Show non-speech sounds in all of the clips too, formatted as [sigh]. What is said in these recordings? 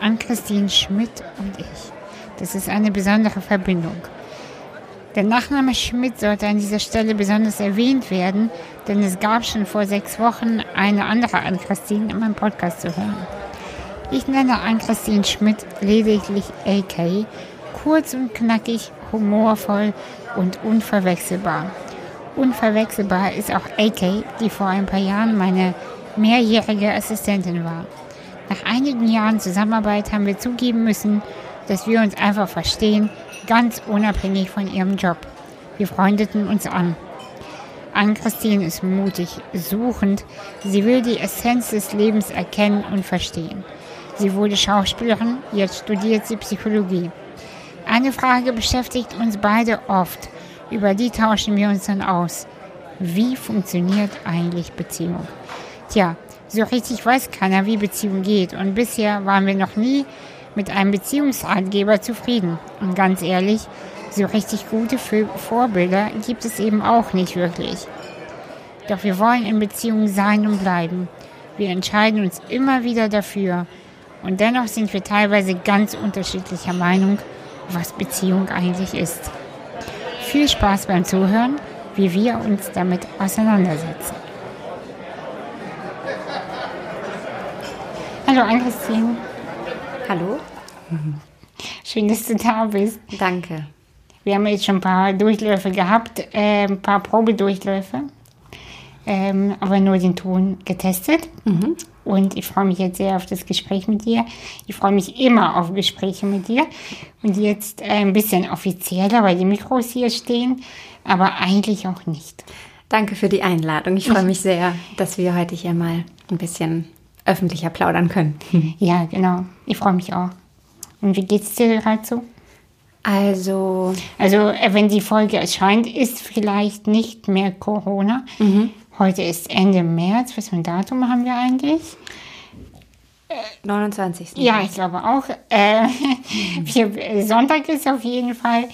Ann-Christine Schmidt und ich. Das ist eine besondere Verbindung. Der Nachname Schmidt sollte an dieser Stelle besonders erwähnt werden, denn es gab schon vor sechs Wochen eine andere Ann-Christine in meinem Podcast zu hören. Ich nenne Ann-Christine Schmidt lediglich AK, kurz und knackig, humorvoll und unverwechselbar. Unverwechselbar ist auch AK, die vor ein paar Jahren meine mehrjährige Assistentin war. Nach einigen Jahren Zusammenarbeit haben wir zugeben müssen, dass wir uns einfach verstehen, ganz unabhängig von ihrem Job. Wir freundeten uns an. Ann-Christine ist mutig, suchend. Sie will die Essenz des Lebens erkennen und verstehen. Sie wurde Schauspielerin, jetzt studiert sie Psychologie. Eine Frage beschäftigt uns beide oft. Über die tauschen wir uns dann aus. Wie funktioniert eigentlich Beziehung? Tja, so richtig weiß keiner, wie Beziehung geht. Und bisher waren wir noch nie mit einem Beziehungsratgeber zufrieden. Und ganz ehrlich, so richtig gute Vorbilder gibt es eben auch nicht wirklich. Doch wir wollen in Beziehung sein und bleiben. Wir entscheiden uns immer wieder dafür. Und dennoch sind wir teilweise ganz unterschiedlicher Meinung, was Beziehung eigentlich ist. Viel Spaß beim Zuhören, wie wir uns damit auseinandersetzen. Hallo Ann-Christine. Hallo. Schön, dass du da bist. Danke. Wir haben jetzt schon ein paar Durchläufe gehabt, äh, ein paar Probedurchläufe, ähm, aber nur den Ton getestet. Mhm. Und ich freue mich jetzt sehr auf das Gespräch mit dir. Ich freue mich immer auf Gespräche mit dir. Und jetzt äh, ein bisschen offizieller, weil die Mikros hier stehen, aber eigentlich auch nicht. Danke für die Einladung. Ich freue mich sehr, dass wir heute hier mal ein bisschen öffentlicher plaudern können. [laughs] Ja, genau. Ich freue mich auch. Und wie geht's dir gerade so? Also. Also, äh, wenn die Folge erscheint, ist vielleicht nicht mehr Corona. Mhm. Heute ist Ende März. Was für ein Datum haben wir eigentlich? 29. Ja, ich glaube auch. Äh, [laughs] wir, Sonntag ist auf jeden Fall.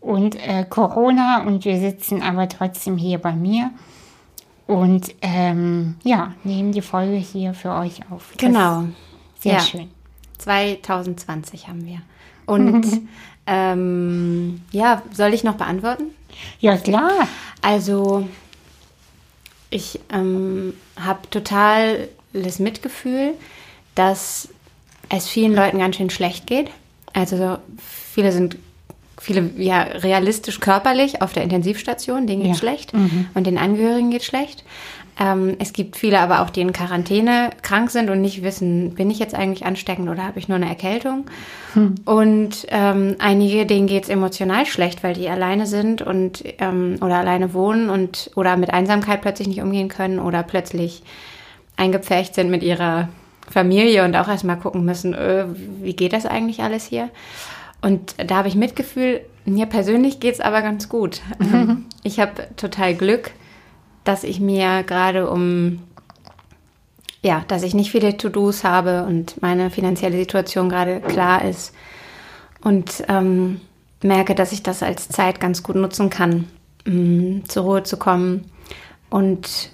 Und äh, Corona und wir sitzen aber trotzdem hier bei mir. Und ähm, ja, nehmen die Folge hier für euch auf. Das genau. Sehr ja. schön. 2020 haben wir. Und [laughs] ähm, ja, soll ich noch beantworten? Ja, klar. Also, ich ähm, habe total das Mitgefühl, dass es vielen Leuten ganz schön schlecht geht. Also, viele sind viele ja realistisch körperlich auf der Intensivstation, denen geht ja. schlecht mhm. und den Angehörigen geht schlecht. Ähm, es gibt viele aber auch, die in Quarantäne krank sind und nicht wissen, bin ich jetzt eigentlich ansteckend oder habe ich nur eine Erkältung. Hm. Und ähm, einige, denen geht es emotional schlecht, weil die alleine sind und ähm, oder alleine wohnen und oder mit Einsamkeit plötzlich nicht umgehen können oder plötzlich eingepfercht sind mit ihrer Familie und auch erstmal gucken müssen, öh, wie geht das eigentlich alles hier? Und da habe ich Mitgefühl. Mir persönlich geht es aber ganz gut. Mhm. Ich habe total Glück, dass ich mir gerade um, ja, dass ich nicht viele To-Dos habe und meine finanzielle Situation gerade klar ist. Und ähm, merke, dass ich das als Zeit ganz gut nutzen kann, um zur Ruhe zu kommen und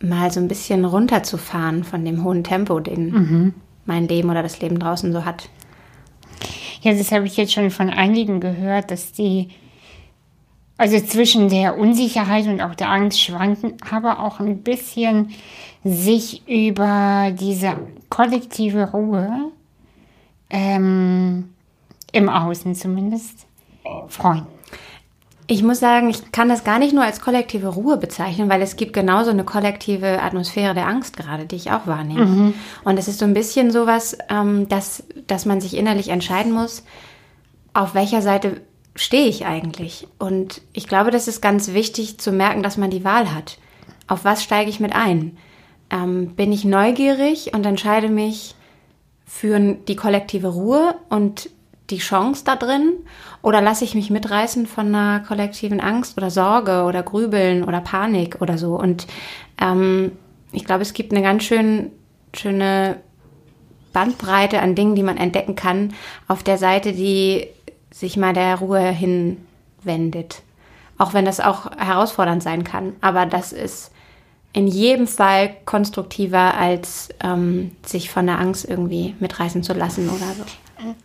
mal so ein bisschen runterzufahren von dem hohen Tempo, den mhm. mein Leben oder das Leben draußen so hat. Ja, das habe ich jetzt schon von einigen gehört, dass die also zwischen der Unsicherheit und auch der Angst schwanken, aber auch ein bisschen sich über diese kollektive Ruhe ähm, im Außen zumindest freuen. Ich muss sagen, ich kann das gar nicht nur als kollektive Ruhe bezeichnen, weil es gibt genauso eine kollektive Atmosphäre der Angst gerade, die ich auch wahrnehme. Mhm. Und es ist so ein bisschen sowas, ähm, dass, dass man sich innerlich entscheiden muss, auf welcher Seite stehe ich eigentlich. Und ich glaube, das ist ganz wichtig zu merken, dass man die Wahl hat. Auf was steige ich mit ein? Ähm, bin ich neugierig und entscheide mich für die kollektive Ruhe und die Chance da drin? Oder lasse ich mich mitreißen von einer kollektiven Angst oder Sorge oder Grübeln oder Panik oder so? Und ähm, ich glaube, es gibt eine ganz schön, schöne Bandbreite an Dingen, die man entdecken kann, auf der Seite, die sich mal der Ruhe hinwendet. Auch wenn das auch herausfordernd sein kann. Aber das ist in jedem Fall konstruktiver, als ähm, sich von der Angst irgendwie mitreißen zu lassen oder so.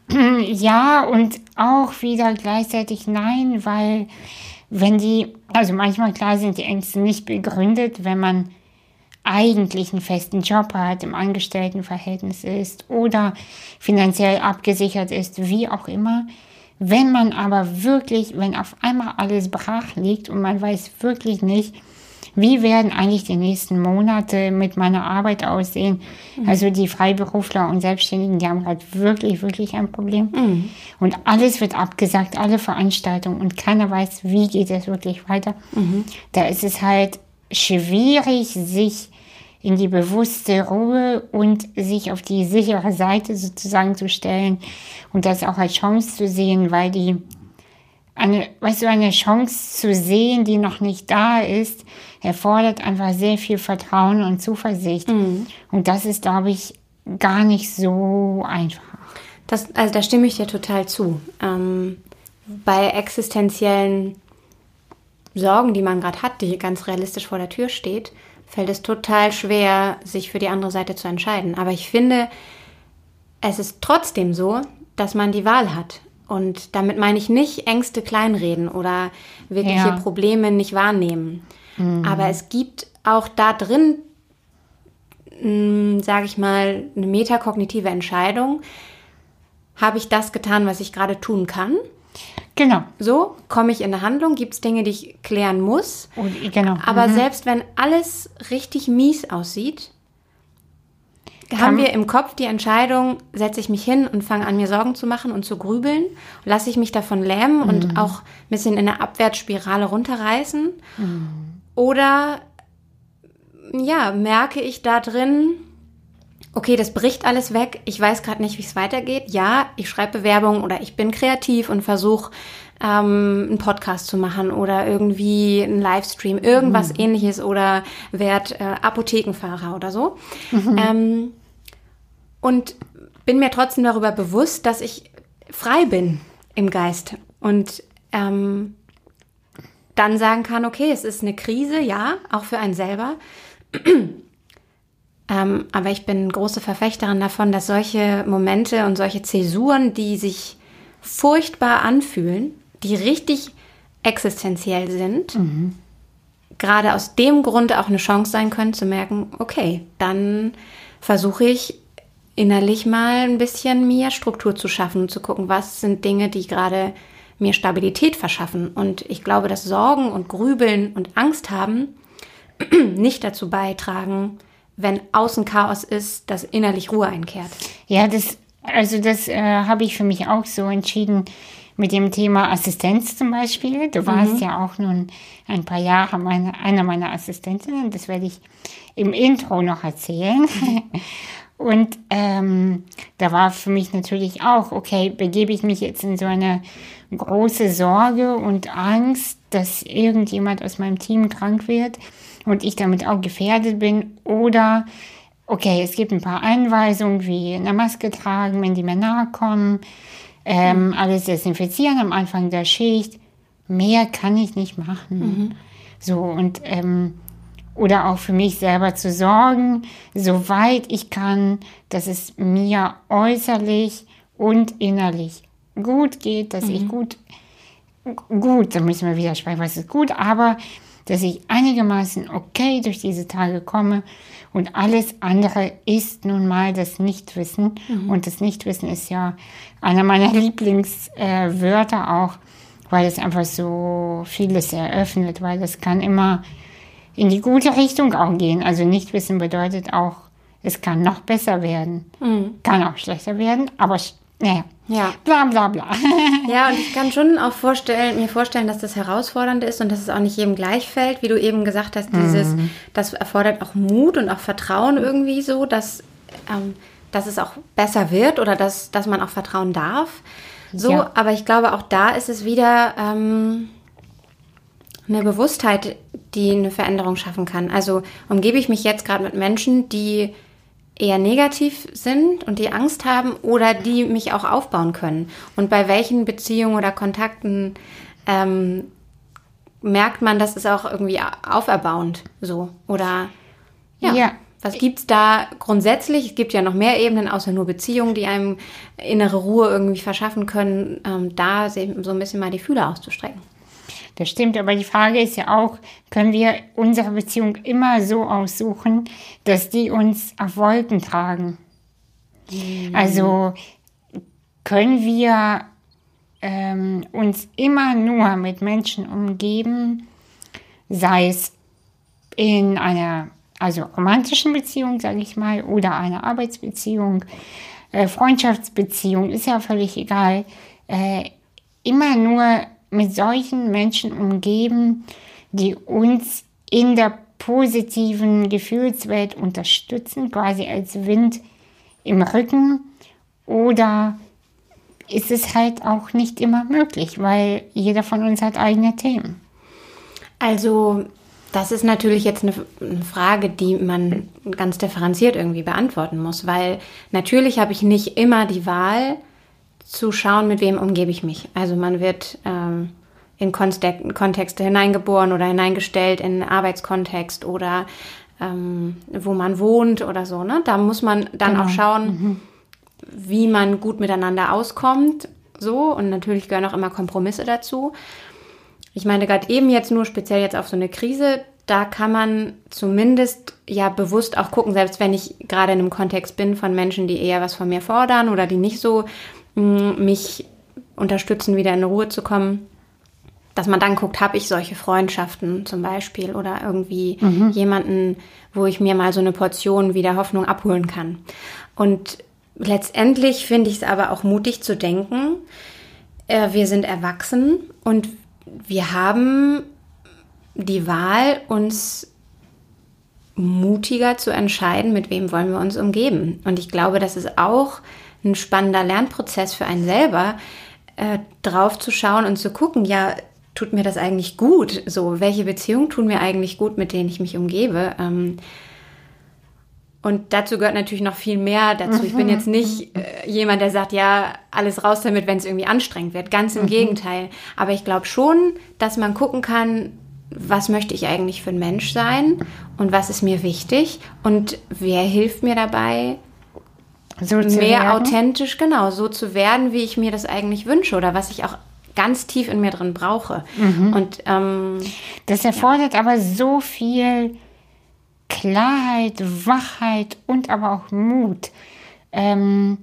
Ja, und auch wieder gleichzeitig nein, weil wenn die, also manchmal klar sind die Ängste nicht begründet, wenn man eigentlich einen festen Job hat, im Angestelltenverhältnis ist oder finanziell abgesichert ist, wie auch immer. Wenn man aber wirklich, wenn auf einmal alles brach liegt und man weiß wirklich nicht, wie werden eigentlich die nächsten Monate mit meiner Arbeit aussehen? Mhm. Also die Freiberufler und Selbstständigen, die haben gerade wirklich, wirklich ein Problem. Mhm. Und alles wird abgesagt, alle Veranstaltungen und keiner weiß, wie geht es wirklich weiter. Mhm. Da ist es halt schwierig, sich in die bewusste Ruhe und sich auf die sichere Seite sozusagen zu stellen und das auch als Chance zu sehen, weil die eine, weißt du, eine Chance zu sehen, die noch nicht da ist, erfordert einfach sehr viel Vertrauen und Zuversicht. Mhm. Und das ist, glaube ich, gar nicht so einfach. Das, also da stimme ich dir total zu. Ähm, bei existenziellen Sorgen, die man gerade hat, die ganz realistisch vor der Tür steht, fällt es total schwer, sich für die andere Seite zu entscheiden. Aber ich finde, es ist trotzdem so, dass man die Wahl hat. Und damit meine ich nicht Ängste kleinreden oder wirkliche ja. Probleme nicht wahrnehmen. Mhm. Aber es gibt auch da drin, hm, sage ich mal, eine metakognitive Entscheidung. Habe ich das getan, was ich gerade tun kann? Genau. So komme ich in eine Handlung, gibt es Dinge, die ich klären muss. Und, genau. Aber mhm. selbst wenn alles richtig mies aussieht, haben wir im Kopf die Entscheidung, setze ich mich hin und fange an, mir Sorgen zu machen und zu grübeln, lasse ich mich davon lähmen mhm. und auch ein bisschen in eine Abwärtsspirale runterreißen. Mhm. Oder ja, merke ich da drin, okay, das bricht alles weg, ich weiß gerade nicht, wie es weitergeht. Ja, ich schreibe Bewerbungen oder ich bin kreativ und versuche ähm, einen Podcast zu machen oder irgendwie einen Livestream, irgendwas mhm. ähnliches oder werd äh, Apothekenfahrer oder so. Mhm. Ähm, und bin mir trotzdem darüber bewusst, dass ich frei bin im Geist und ähm, dann sagen kann, okay, es ist eine Krise, ja, auch für einen selber. [clears throat] ähm, aber ich bin große Verfechterin davon, dass solche Momente und solche Zäsuren, die sich furchtbar anfühlen, die richtig existenziell sind, mhm. gerade aus dem Grund auch eine Chance sein können zu merken, okay, dann versuche ich innerlich mal ein bisschen mir Struktur zu schaffen und zu gucken, was sind Dinge, die gerade mir Stabilität verschaffen. Und ich glaube, dass Sorgen und Grübeln und Angst haben [clears throat] nicht dazu beitragen, wenn außen Chaos ist, dass innerlich Ruhe einkehrt. Ja, das, also das äh, habe ich für mich auch so entschieden mit dem Thema Assistenz zum Beispiel. Du warst mhm. ja auch nun ein paar Jahre meine, einer meiner Assistentinnen. Das werde ich im Intro noch erzählen. [laughs] Und ähm, da war für mich natürlich auch, okay, begebe ich mich jetzt in so eine große Sorge und Angst, dass irgendjemand aus meinem Team krank wird und ich damit auch gefährdet bin oder okay, es gibt ein paar Einweisungen wie eine Maske tragen, wenn die mir nahe kommen, ähm, mhm. alles desinfizieren am Anfang der Schicht. Mehr kann ich nicht machen. Mhm. So und ähm, oder auch für mich selber zu sorgen, soweit ich kann, dass es mir äußerlich und innerlich gut geht, dass mhm. ich gut, gut, da müssen wir widersprechen, was ist gut, aber dass ich einigermaßen okay durch diese Tage komme und alles andere ist nun mal das Nichtwissen mhm. und das Nichtwissen ist ja einer meiner [laughs] Lieblingswörter äh, auch, weil es einfach so vieles eröffnet, weil es kann immer in die gute Richtung auch gehen. Also Nichtwissen bedeutet auch, es kann noch besser werden, mhm. kann auch schlechter werden, aber naja, ja. bla bla bla. [laughs] ja, und ich kann schon auch vorstellen, mir vorstellen, dass das herausfordernd ist und dass es auch nicht jedem gleich fällt, wie du eben gesagt hast, dieses, mhm. das erfordert auch Mut und auch Vertrauen irgendwie so, dass, ähm, dass es auch besser wird oder dass, dass man auch vertrauen darf. So, ja. aber ich glaube, auch da ist es wieder ähm, eine Bewusstheit, die eine Veränderung schaffen kann. Also umgebe ich mich jetzt gerade mit Menschen, die eher negativ sind und die Angst haben oder die mich auch aufbauen können. Und bei welchen Beziehungen oder Kontakten ähm, merkt man, das ist auch irgendwie auferbauend so oder Ja. Ja. Was gibt's da grundsätzlich? Es gibt ja noch mehr Ebenen, außer nur Beziehungen, die einem innere Ruhe irgendwie verschaffen können, ähm, da so ein bisschen mal die Fühler auszustrecken. Das stimmt, aber die Frage ist ja auch, können wir unsere Beziehung immer so aussuchen, dass die uns auf Wolken tragen? Also können wir ähm, uns immer nur mit Menschen umgeben, sei es in einer also romantischen Beziehung, sage ich mal, oder einer Arbeitsbeziehung, äh, Freundschaftsbeziehung, ist ja völlig egal, äh, immer nur mit solchen Menschen umgeben, die uns in der positiven Gefühlswelt unterstützen, quasi als Wind im Rücken, oder ist es halt auch nicht immer möglich, weil jeder von uns hat eigene Themen. Also das ist natürlich jetzt eine, Frage, die man ganz differenziert irgendwie beantworten muss, weil natürlich habe ich nicht immer die Wahl zu schauen, mit wem umgebe ich mich. Also man wird ähm, in Kontexte hineingeboren oder hineingestellt, in einen Arbeitskontext oder ähm, wo man wohnt oder so. Ne? Da muss man dann genau. auch schauen, mhm. wie man gut miteinander auskommt. So und natürlich gehören auch immer Kompromisse dazu. Ich meine, gerade eben jetzt nur speziell jetzt auf so eine Krise, da kann man zumindest ja bewusst auch gucken, selbst wenn ich gerade in einem Kontext bin von Menschen, die eher was von mir fordern oder die nicht so mich unterstützen, wieder in Ruhe zu kommen, dass man dann guckt, habe ich solche Freundschaften zum Beispiel oder irgendwie mhm. jemanden, wo ich mir mal so eine Portion wieder Hoffnung abholen kann. Und letztendlich finde ich es aber auch mutig zu denken, äh, wir sind erwachsen und wir haben die Wahl, uns mutiger zu entscheiden, mit wem wollen wir uns umgeben. Und ich glaube, das ist auch ein spannender Lernprozess für einen selber, äh, drauf zu schauen und zu gucken, ja, tut mir das eigentlich gut? So, welche Beziehungen tun mir eigentlich gut, mit denen ich mich umgebe? Ähm, und dazu gehört natürlich noch viel mehr dazu. Ich bin jetzt nicht äh, jemand, der sagt, ja, alles raus damit, wenn es irgendwie anstrengend wird. Ganz im mhm. Gegenteil. Aber ich glaube schon, dass man gucken kann, was möchte ich eigentlich für ein Mensch sein und was ist mir wichtig und wer hilft mir dabei, so mehr werden? authentisch, genau, so zu werden, wie ich mir das eigentlich wünsche oder was ich auch ganz tief in mir drin brauche. Mhm. Und ähm, das erfordert ja. aber so viel Klarheit, Wachheit und aber auch Mut. Ähm,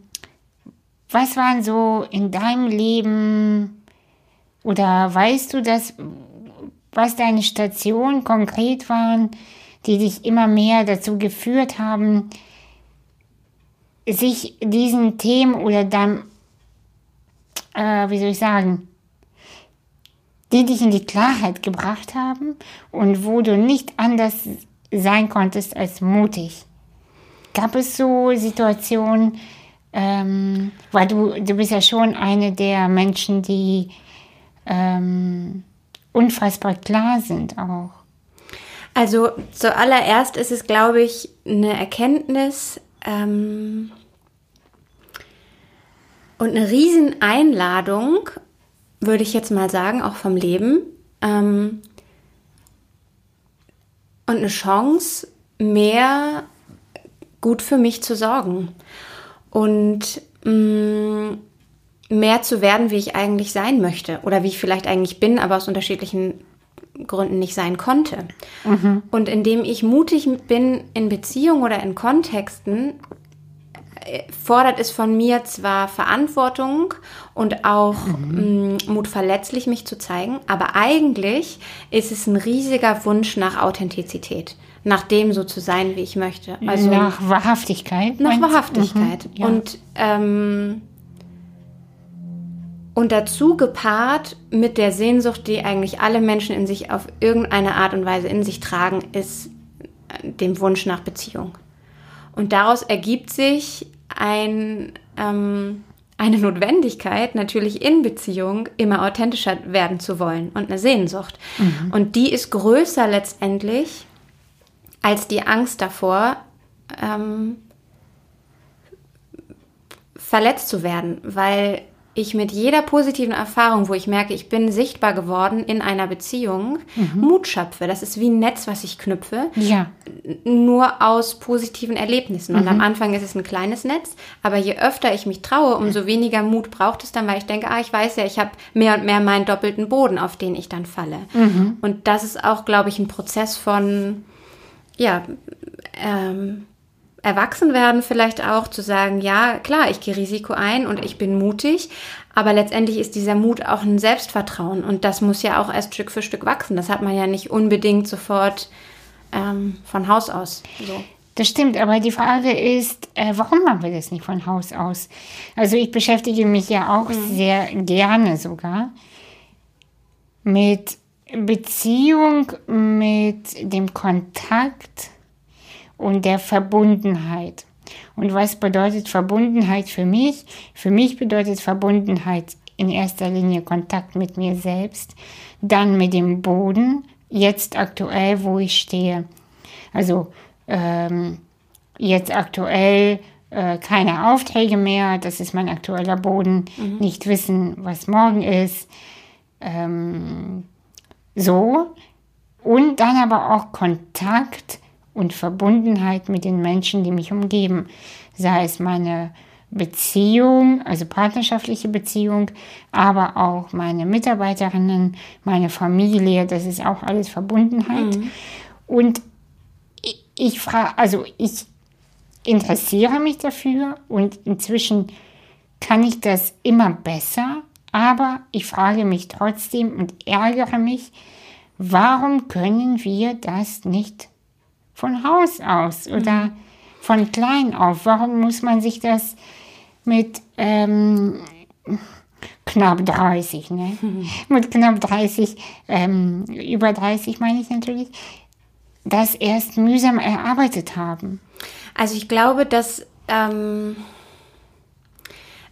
was waren so in deinem Leben oder weißt du das, was deine Stationen konkret waren, die dich immer mehr dazu geführt haben, sich diesen Themen oder dann, äh, wie soll ich sagen, die dich in die Klarheit gebracht haben und wo du nicht anders sein konntest als mutig. Gab es so Situationen, ähm, weil du, du bist ja schon eine der Menschen, die ähm, unfassbar klar sind auch. Also zuallererst ist es, glaube ich, eine Erkenntnis ähm, und eine Rieseneinladung, würde ich jetzt mal sagen, auch vom Leben, ähm, und eine Chance, mehr gut für mich zu sorgen und mh, mm, mehr zu werden, wie ich eigentlich sein möchte oder wie ich vielleicht eigentlich bin, aber aus unterschiedlichen Gründen nicht sein konnte. Mhm. Und indem ich mutig bin in Beziehungen oder in Kontexten, fordert es von mir zwar Verantwortung und auch mhm. mh, Mut, verletzlich mich zu zeigen, aber eigentlich ist es ein riesiger Wunsch nach Authentizität, nach dem so zu sein, wie ich möchte. Also nach Wahrhaftigkeit. Nach Wahrhaftigkeit. Mhm, ja. Und ähm, und dazu gepaart mit der Sehnsucht, die eigentlich alle Menschen in sich auf irgendeine Art und Weise in sich tragen, ist dem Wunsch nach Beziehung. Und daraus ergibt sich ein, ähm, eine Notwendigkeit, natürlich in Beziehung immer authentischer werden zu wollen und eine Sehnsucht. Mhm. Und die ist größer letztendlich als die Angst davor, ähm, verletzt zu werden, weil ich mit jeder positiven Erfahrung, wo ich merke, ich bin sichtbar geworden in einer Beziehung, Mhm. Mut schöpfe. Das ist wie ein Netz, was ich knüpfe Ja. nur aus positiven Erlebnissen. Und Mhm. am Anfang ist es ein kleines Netz, aber je öfter ich mich traue, umso weniger Mut braucht es dann, weil ich denke, ah, ich weiß ja, ich habe mehr und mehr meinen doppelten Boden, auf den ich dann falle. Mhm. Und das ist auch, glaube ich, ein Prozess von, ja, ähm, Erwachsenwerden vielleicht auch, zu sagen, ja, klar, ich gehe Risiko ein und ich bin mutig, aber letztendlich ist dieser Mut auch ein Selbstvertrauen und das muss ja auch erst Stück für Stück wachsen. Das hat man ja nicht unbedingt sofort ähm, von Haus aus. So. Das stimmt, aber die Frage ist, äh, warum machen wir das nicht von Haus aus? Also ich beschäftige mich ja auch sehr gerne sogar mit Beziehung, mit dem Kontakt und der Verbundenheit. Und was bedeutet Verbundenheit für mich? Für mich bedeutet Verbundenheit in erster Linie Kontakt mit mir selbst, dann mit dem Boden, jetzt aktuell, wo ich stehe. Also ähm, jetzt aktuell äh, keine Aufträge mehr, das ist mein aktueller Boden, nicht wissen, was morgen ist. Ähm, so. Und dann aber auch Kontakt und Verbundenheit mit den Menschen, die mich umgeben. Sei es meine Beziehung, also partnerschaftliche Beziehung, aber auch meine Mitarbeiterinnen, meine Familie, das ist auch alles Verbundenheit. Und ich, ich frage, also ich interessiere mich dafür und inzwischen kann ich das immer besser, aber ich frage mich trotzdem und ärgere mich, warum können wir das nicht von Haus aus oder von klein auf? Warum muss man sich das mit ähm, knapp 30, ne? [laughs] Mit knapp 30, ähm, über 30 meine ich natürlich, das erst mühsam erarbeitet haben. Also ich glaube, dass ähm,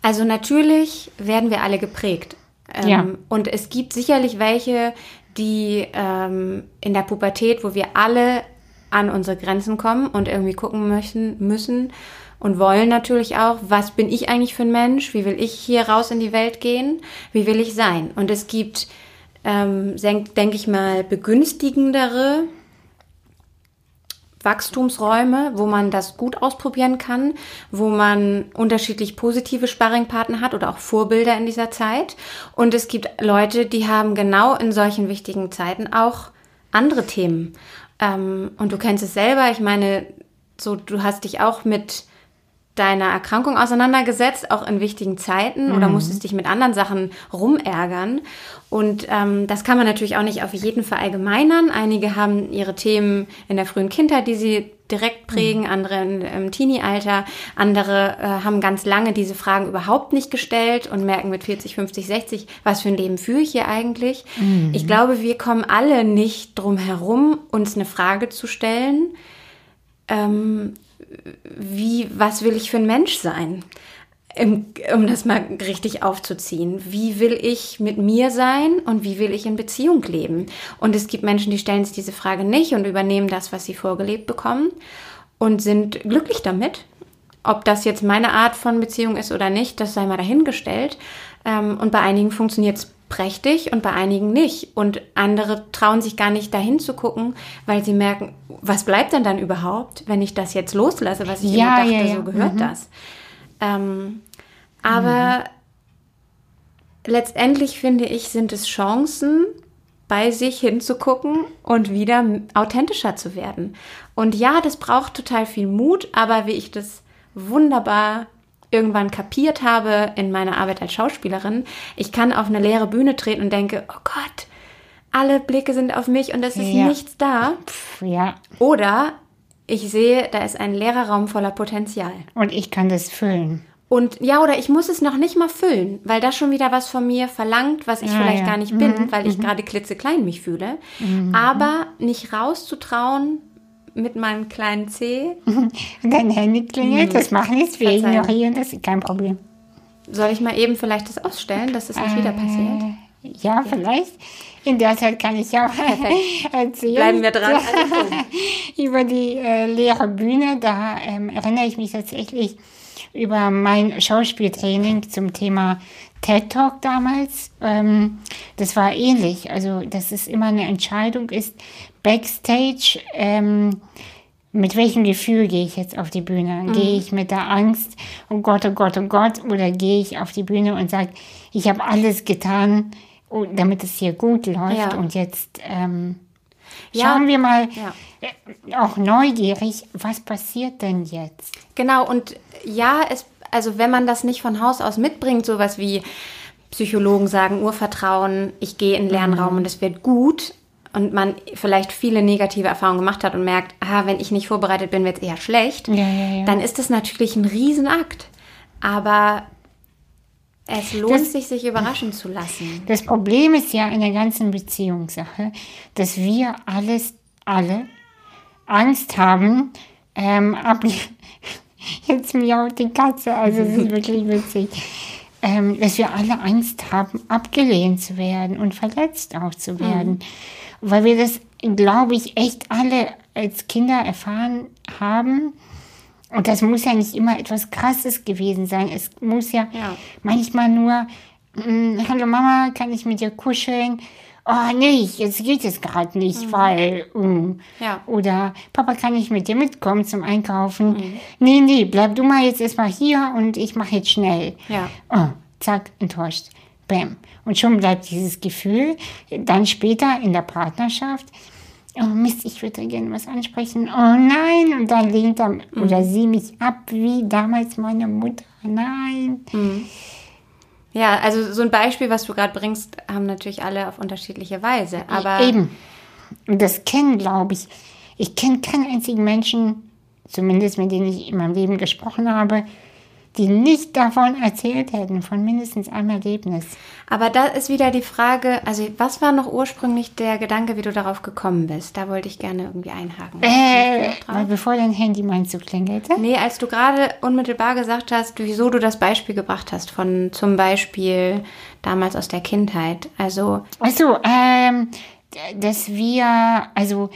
also natürlich werden wir alle geprägt. Ähm, Ja. Und es gibt sicherlich welche, die ähm, in der Pubertät, wo wir alle an unsere Grenzen kommen und irgendwie gucken möchten, müssen und wollen natürlich auch, was bin ich eigentlich für ein Mensch? Wie will ich hier raus in die Welt gehen? Wie will ich sein? Und es gibt, ähm, denke ich mal, begünstigendere Wachstumsräume, wo man das gut ausprobieren kann, wo man unterschiedlich positive Sparringpartner hat oder auch Vorbilder in dieser Zeit. Und es gibt Leute, die haben genau in solchen wichtigen Zeiten auch andere Themen. Ähm, und du kennst es selber. Ich meine, so du hast dich auch mit deiner Erkrankung auseinandergesetzt, auch in wichtigen Zeiten, oder musstest dich mit anderen Sachen rumärgern. Und ähm, das kann man natürlich auch nicht auf jeden verallgemeinern. Einige haben ihre Themen in der frühen Kindheit, die sie direkt prägen, andere im Teenie-Alter, andere äh, haben ganz lange diese Fragen überhaupt nicht gestellt und merken mit 40, 50, 60, was für ein Leben führe ich hier eigentlich. Ich glaube, wir kommen alle nicht drum herum, uns eine Frage zu stellen, ähm, wie, was will ich für ein Mensch sein? Um das mal richtig aufzuziehen. Wie will ich mit mir sein und wie will ich in Beziehung leben? Und es gibt Menschen, die stellen sich diese Frage nicht und übernehmen das, was sie vorgelebt bekommen und sind glücklich damit. Ob das jetzt meine Art von Beziehung ist oder nicht, das sei mal dahingestellt. Ähm, und bei einigen funktioniert es prächtig und bei einigen nicht. Und andere trauen sich gar nicht dahin zu gucken, weil sie merken, was bleibt denn dann überhaupt, wenn ich das jetzt loslasse, was ich Ja, immer dachte, ja, ja. so gehört das. Ähm, aber letztendlich finde ich, sind es Chancen, bei sich hinzugucken und wieder authentischer zu werden. Und ja, das braucht total viel Mut, aber wie ich das wunderbar irgendwann kapiert habe in meiner Arbeit als Schauspielerin, ich kann auf eine leere Bühne treten und denke, oh Gott, alle Blicke sind auf mich und es ist Ja. nichts da. Pff, ja, Oder ich sehe, da ist ein leerer Raum voller Potenzial. und ich kann das füllen. Und ja, oder ich muss es noch nicht mal füllen, weil das schon wieder was von mir verlangt, was ich Ja, vielleicht ja. gar nicht bin, weil ich gerade klitzeklein mich fühle. Aber nicht rauszutrauen mit meinem kleinen C. [laughs] Dein Handy klingelt, das macht nichts, wir ignorieren das, kein Problem. Soll ich mal eben vielleicht das ausstellen, dass es nicht wieder passiert? Äh, Ja, vielleicht. In der Zeit kann ich auch [laughs] erzählen. Bleiben wir dran. [laughs] über die äh, leere Bühne. Da ähm, erinnere ich mich tatsächlich über mein Schauspieltraining zum Thema TED Talk damals. Ähm, das war ähnlich. Also, dass es immer eine Entscheidung ist, backstage. Ähm, mit welchem Gefühl gehe ich jetzt auf die Bühne? Mhm. Gehe ich mit der Angst, oh Gott, oh Gott, oh Gott, oder gehe ich auf die Bühne und sage, ich habe alles getan, oh, damit es hier gut läuft ja. und jetzt ähm, schauen ja. wir mal ja. Äh, auch neugierig, was passiert denn jetzt? Genau, und ja, es, also wenn man das nicht von Haus aus mitbringt, sowas wie Psychologen sagen, Urvertrauen, ich gehe in den Lernraum mhm. und es wird gut, und man vielleicht viele negative Erfahrungen gemacht hat und merkt, ah, wenn ich nicht vorbereitet bin, wird es eher schlecht, ja, ja, ja. dann ist das natürlich ein Riesenakt. Aber es lohnt das, sich, sich überraschen zu lassen. Das Problem ist ja in der ganzen Beziehungssache, dass wir alles, alle Angst haben, ähm, ab, [laughs] jetzt miaut die Katze, also es ist wirklich witzig, ähm, dass wir alle Angst haben, abgelehnt zu werden und verletzt auch zu werden. Mhm weil wir das, glaube ich, echt alle als Kinder erfahren haben. Und das muss ja nicht immer etwas Krasses gewesen sein. Es muss ja, ja. manchmal nur, hm, hallo Mama, kann ich mit dir kuscheln? Oh, nee, jetzt geht es gerade nicht, mhm. weil, um. ja. oder Papa, kann ich mit dir mitkommen zum Einkaufen? Mhm. Nee, nee, bleib du mal jetzt erstmal hier und ich mache jetzt schnell. Ja. Oh, zack, enttäuscht. Bam. Und schon bleibt dieses Gefühl dann später in der Partnerschaft, oh Mist, ich würde gerne was ansprechen. Oh nein, und dann lehnt er mhm. oder sie mich ab, wie damals meine Mutter. Nein. Mhm. Ja, also so ein Beispiel, was du gerade bringst, haben natürlich alle auf unterschiedliche Weise. Aber eben. Und das kennen, glaube ich. Ich kenne keinen einzigen Menschen, zumindest mit denen ich in meinem Leben gesprochen habe, die nicht davon erzählt hätten, von mindestens einem Erlebnis. Aber da ist wieder die Frage, also was war noch ursprünglich der Gedanke, wie du darauf gekommen bist? Da wollte ich gerne irgendwie einhaken. Äh, weil bevor dein Handy meinst du klingelte? Nee, als du gerade unmittelbar gesagt hast, wieso du das Beispiel gebracht hast, von zum Beispiel damals aus der Kindheit. Also. Also, ähm, dass wir, also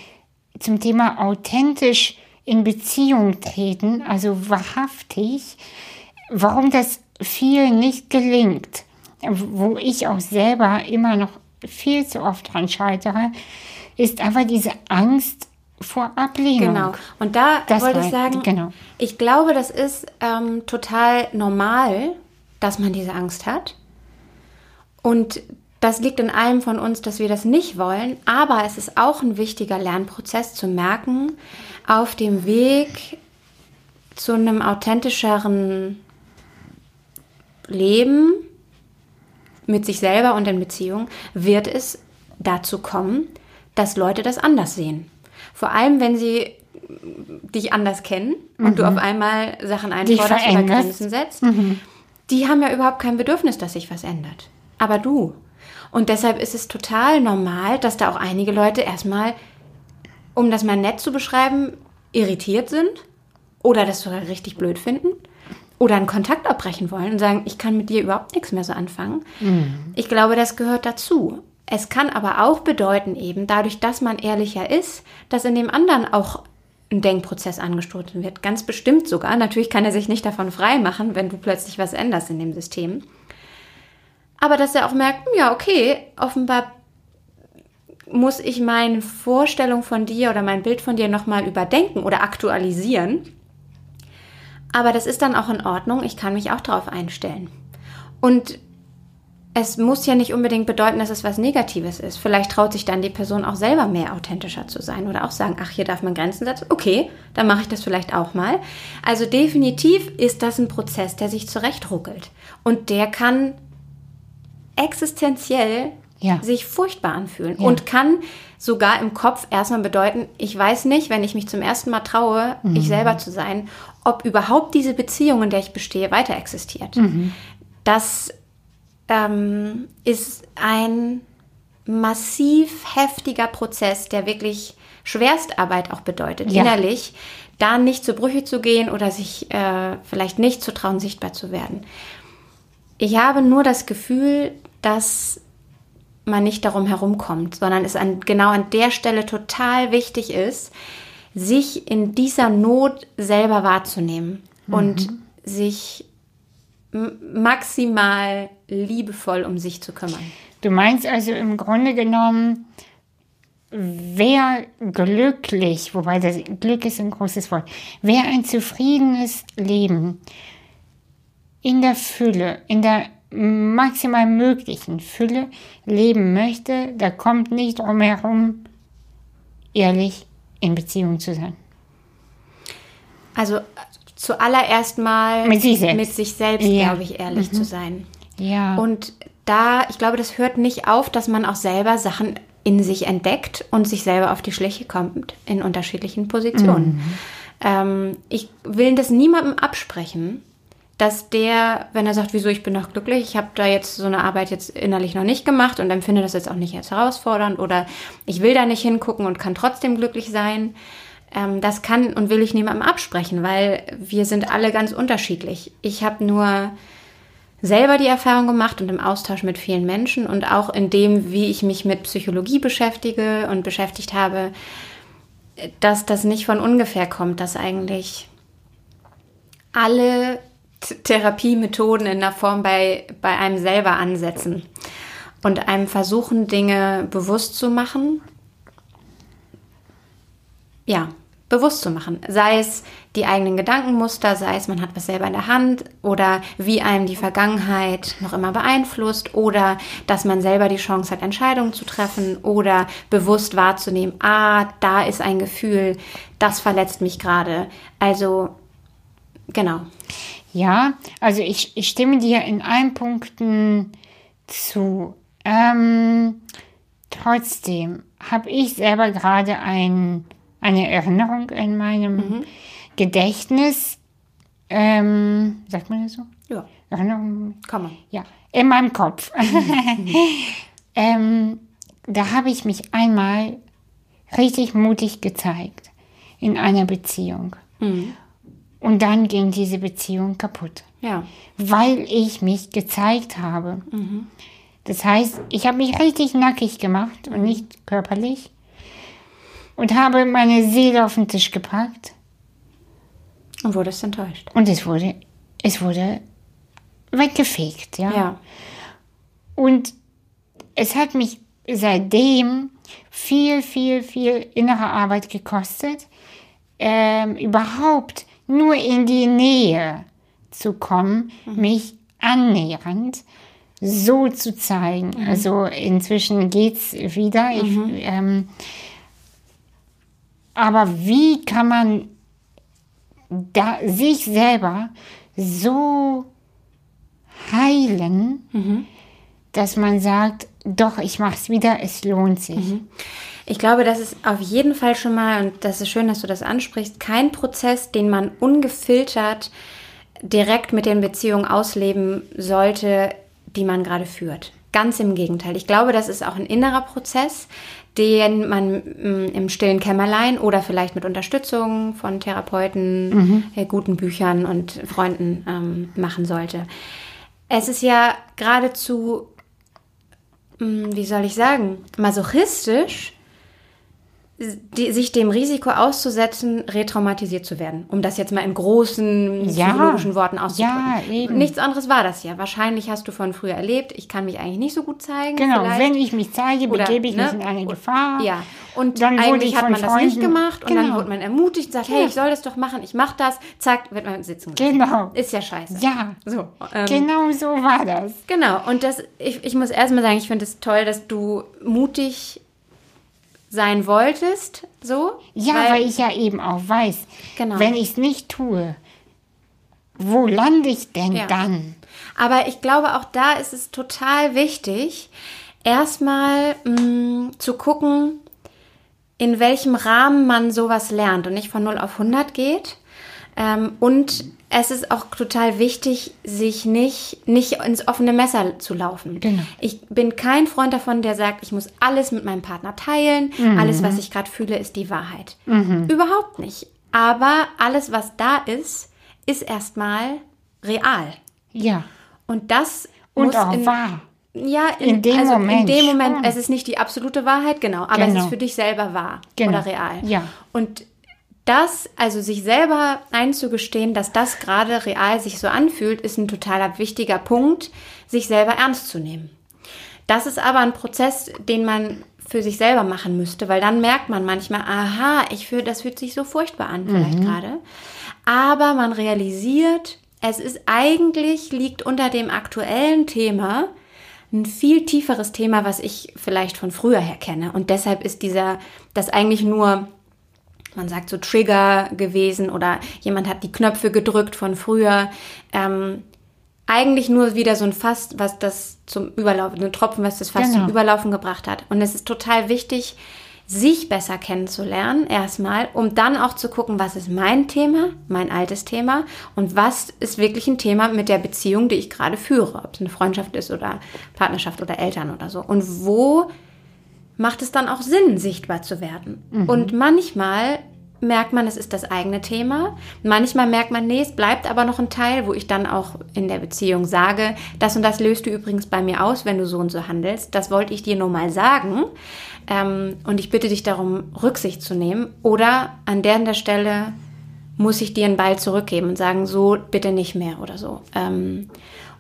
zum Thema authentisch in Beziehung treten, also wahrhaftig, warum das viel nicht gelingt, wo ich auch selber immer noch viel zu oft dran scheitere, ist einfach diese Angst vor Ablehnung. Genau. Und da das wollte ich sagen, genau. ich glaube, das ist ähm, total normal, dass man diese Angst hat. Und das liegt in allem von uns, dass wir das nicht wollen. Aber es ist auch ein wichtiger Lernprozess zu merken, auf dem Weg zu einem authentischeren Leben mit sich selber und in Beziehung wird es dazu kommen, dass Leute das anders sehen. Vor allem, wenn sie dich anders kennen mhm. und du mhm. auf einmal Sachen einforderst oder Grenzen setzt. Mhm. Die haben ja überhaupt kein Bedürfnis, dass sich was ändert. Aber du. Und deshalb ist es total normal, dass da auch einige Leute erstmal, um das mal nett zu beschreiben, irritiert sind oder das sogar richtig blöd finden oder einen Kontakt abbrechen wollen und sagen, ich kann mit dir überhaupt nichts mehr so anfangen. Mhm. Ich glaube, das gehört dazu. Es kann aber auch bedeuten, eben dadurch, dass man ehrlicher ist, dass in dem anderen auch ein Denkprozess angestoßen wird. Ganz bestimmt sogar. Natürlich kann er sich nicht davon frei machen, wenn du plötzlich was änderst in dem System. Aber dass er auch merkt, ja, okay, offenbar muss ich meine Vorstellung von dir oder mein Bild von dir nochmal überdenken oder aktualisieren aber das ist dann auch in Ordnung. Ich kann mich auch darauf einstellen. Und es muss ja nicht unbedingt bedeuten, dass es was Negatives ist. Vielleicht traut sich dann die Person auch selber mehr authentischer zu sein oder auch sagen, ach, hier darf man Grenzen setzen. Okay, dann mache ich das vielleicht auch mal. Also definitiv ist das ein Prozess, der sich zurechtruckelt. Und der kann existenziell ja. sich furchtbar anfühlen ja. und kann sogar im Kopf erstmal bedeuten, ich weiß nicht, wenn ich mich zum ersten Mal traue, mhm. ich selber zu sein, ob überhaupt diese Beziehung, in der ich bestehe, weiter existiert. Mhm. Das ähm, ist ein massiv heftiger Prozess, der wirklich Schwerstarbeit auch bedeutet, ja. innerlich, da nicht zu Brüche zu gehen oder sich äh, vielleicht nicht zu trauen, sichtbar zu werden. Ich habe nur das Gefühl, dass man nicht darum herumkommt, sondern es an, genau an der Stelle total wichtig ist, sich in dieser Not selber wahrzunehmen und sich maximal liebevoll um sich zu kümmern. Du meinst also im Grunde genommen, wer glücklich, wobei das Glück ist ein großes Wort, wer ein zufriedenes Leben in der Fülle, in der maximal möglichen Fülle leben möchte, da kommt nicht drum herum, ehrlich in Beziehung zu sein. Also zuallererst mal Mit sich selbst. mit sich selbst, Ja. glaube ich, ehrlich zu sein. Ja. Und da, ich glaube, das hört nicht auf, dass man auch selber Sachen in sich entdeckt und sich selber auf die Schliche kommt in unterschiedlichen Positionen. Ähm, ich will das niemandem absprechen, dass der, wenn er sagt, wieso ich bin noch glücklich, ich habe da jetzt so eine Arbeit jetzt innerlich noch nicht gemacht und empfinde das jetzt auch nicht als herausfordernd oder ich will da nicht hingucken und kann trotzdem glücklich sein. Ähm, das kann und will ich niemandem absprechen, weil wir sind alle ganz unterschiedlich. Ich habe nur selber die Erfahrung gemacht und im Austausch mit vielen Menschen und auch in dem, wie ich mich mit Psychologie beschäftige und beschäftigt habe, dass das nicht von ungefähr kommt, dass eigentlich alle Therapiemethoden in der Form bei, bei einem selber ansetzen und einem versuchen, Dinge bewusst zu machen. Ja, bewusst zu machen. Sei es die eigenen Gedankenmuster, sei es man hat was selber in der Hand oder wie einem die Vergangenheit noch immer beeinflusst oder dass man selber die Chance hat, Entscheidungen zu treffen oder bewusst wahrzunehmen, ah, da ist ein Gefühl, das verletzt mich gerade. Also, genau. Ja, also ich, ich stimme dir in allen Punkten zu. Ähm, trotzdem habe ich selber gerade ein, eine Erinnerung in meinem Gedächtnis. Ähm, sagt man das so? Ja, Erinnerung? komm mal. Ja, in meinem Kopf. [laughs] ähm, da habe ich mich einmal richtig mutig gezeigt in einer Beziehung. Und dann ging diese Beziehung kaputt, Ja. weil ich mich gezeigt habe. Das heißt, ich habe mich richtig nackig gemacht und nicht körperlich und habe meine Seele auf den Tisch gepackt Und wurdest enttäuscht. und es wurde, es wurde weggefegt, ja. Ja. Und es hat mich seitdem viel, viel, viel innere Arbeit gekostet, ähm, überhaupt nur in die Nähe zu kommen, mich annähernd so zu zeigen. Also inzwischen geht's wieder. Ich, ähm, aber wie kann man da, sich selber so heilen, dass man sagt, doch, ich mache es wieder, es lohnt sich. Ich glaube, das ist auf jeden Fall schon mal, und das ist schön, dass du das ansprichst, kein Prozess, den man ungefiltert direkt mit den Beziehungen ausleben sollte, die man gerade führt. Ganz im Gegenteil. Ich glaube, das ist auch ein innerer Prozess, den man mm, im stillen Kämmerlein oder vielleicht mit Unterstützung von Therapeuten, äh, guten Büchern und Freunden ähm, machen sollte. Es ist ja geradezu hm, wie soll ich sagen, masochistisch, die, sich dem Risiko auszusetzen, retraumatisiert zu werden. Um das jetzt mal in großen Ja. psychologischen Worten auszudrücken. Ja, eben. Nichts anderes war das ja. Wahrscheinlich hast du von früher erlebt, ich kann mich eigentlich nicht so gut zeigen. Genau, vielleicht. wenn ich mich zeige, Oder, begebe ich ne? mich in eine Gefahr. Ja, und Dann eigentlich ich hat man das nicht Freunden- gemacht und dann Genau. wurde man ermutigt und sagt, Ja. hey, ich soll das doch machen, ich mach das, zack, wird man sitzen gelassen. Genau. Ist ja scheiße. Ja, So, ähm, genau so war das. Genau, und das, ich, ich muss erstmal sagen, ich finde es toll, dass du mutig sein wolltest, so. Ja, weil, ich ja eben auch weiß, Genau. wenn ich es nicht tue, wo lande ich denn Ja. dann? Aber ich glaube, auch da ist es total wichtig, erstmal mh, zu gucken, in welchem Rahmen man sowas lernt und nicht von 0 auf 100 geht. Ähm, und es ist auch total wichtig, sich nicht, nicht ins offene Messer zu laufen. Genau. Ich bin kein Freund davon, der sagt, ich muss alles mit meinem Partner teilen. Alles, was ich gerade fühle, ist die Wahrheit. Überhaupt nicht. Aber alles, was da ist, ist erstmal real. Ja, Und das und muss auch in, wahr. Ja, In dem also Moment In dem Moment, schon. es ist nicht die absolute Wahrheit, genau, aber es Genau. ist für dich selber wahr Genau. oder real. Ja. Und das, also sich selber einzugestehen, dass das gerade real sich so anfühlt, ist ein totaler wichtiger Punkt, sich selber ernst zu nehmen. Das ist aber ein Prozess, den man für sich selber machen müsste, weil dann merkt man manchmal, aha, ich fühle, das fühlt sich so furchtbar an, vielleicht gerade. Aber man realisiert, es ist eigentlich, liegt unter dem aktuellen Thema ein viel tieferes Thema, was ich vielleicht von früher her kenne. Und deshalb ist dieser, das eigentlich nur, man sagt so Trigger gewesen oder jemand hat die Knöpfe gedrückt von früher. Ähm, eigentlich nur wieder so ein Fass, was das zum Überlaufen, ein Tropfen, was das Fass Genau. zum Überlaufen gebracht hat. Und es ist total wichtig, sich besser kennenzulernen, erstmal, um dann auch zu gucken, was ist mein Thema, mein altes Thema und was ist wirklich ein Thema mit der Beziehung, die ich gerade führe, ob es eine Freundschaft ist oder Partnerschaft oder Eltern oder so. Und wo macht es dann auch Sinn, sichtbar zu werden. Und manchmal merkt man, es ist das eigene Thema. Manchmal merkt man, nee, es bleibt aber noch ein Teil, wo ich dann auch in der Beziehung sage, das und das löst du übrigens bei mir aus, wenn du so und so handelst. Das wollte ich dir nur mal sagen. Ähm, und ich bitte dich darum, Rücksicht zu nehmen. Oder an der, der Stelle muss ich dir einen Ball zurückgeben und sagen, so bitte nicht mehr oder so. Ähm,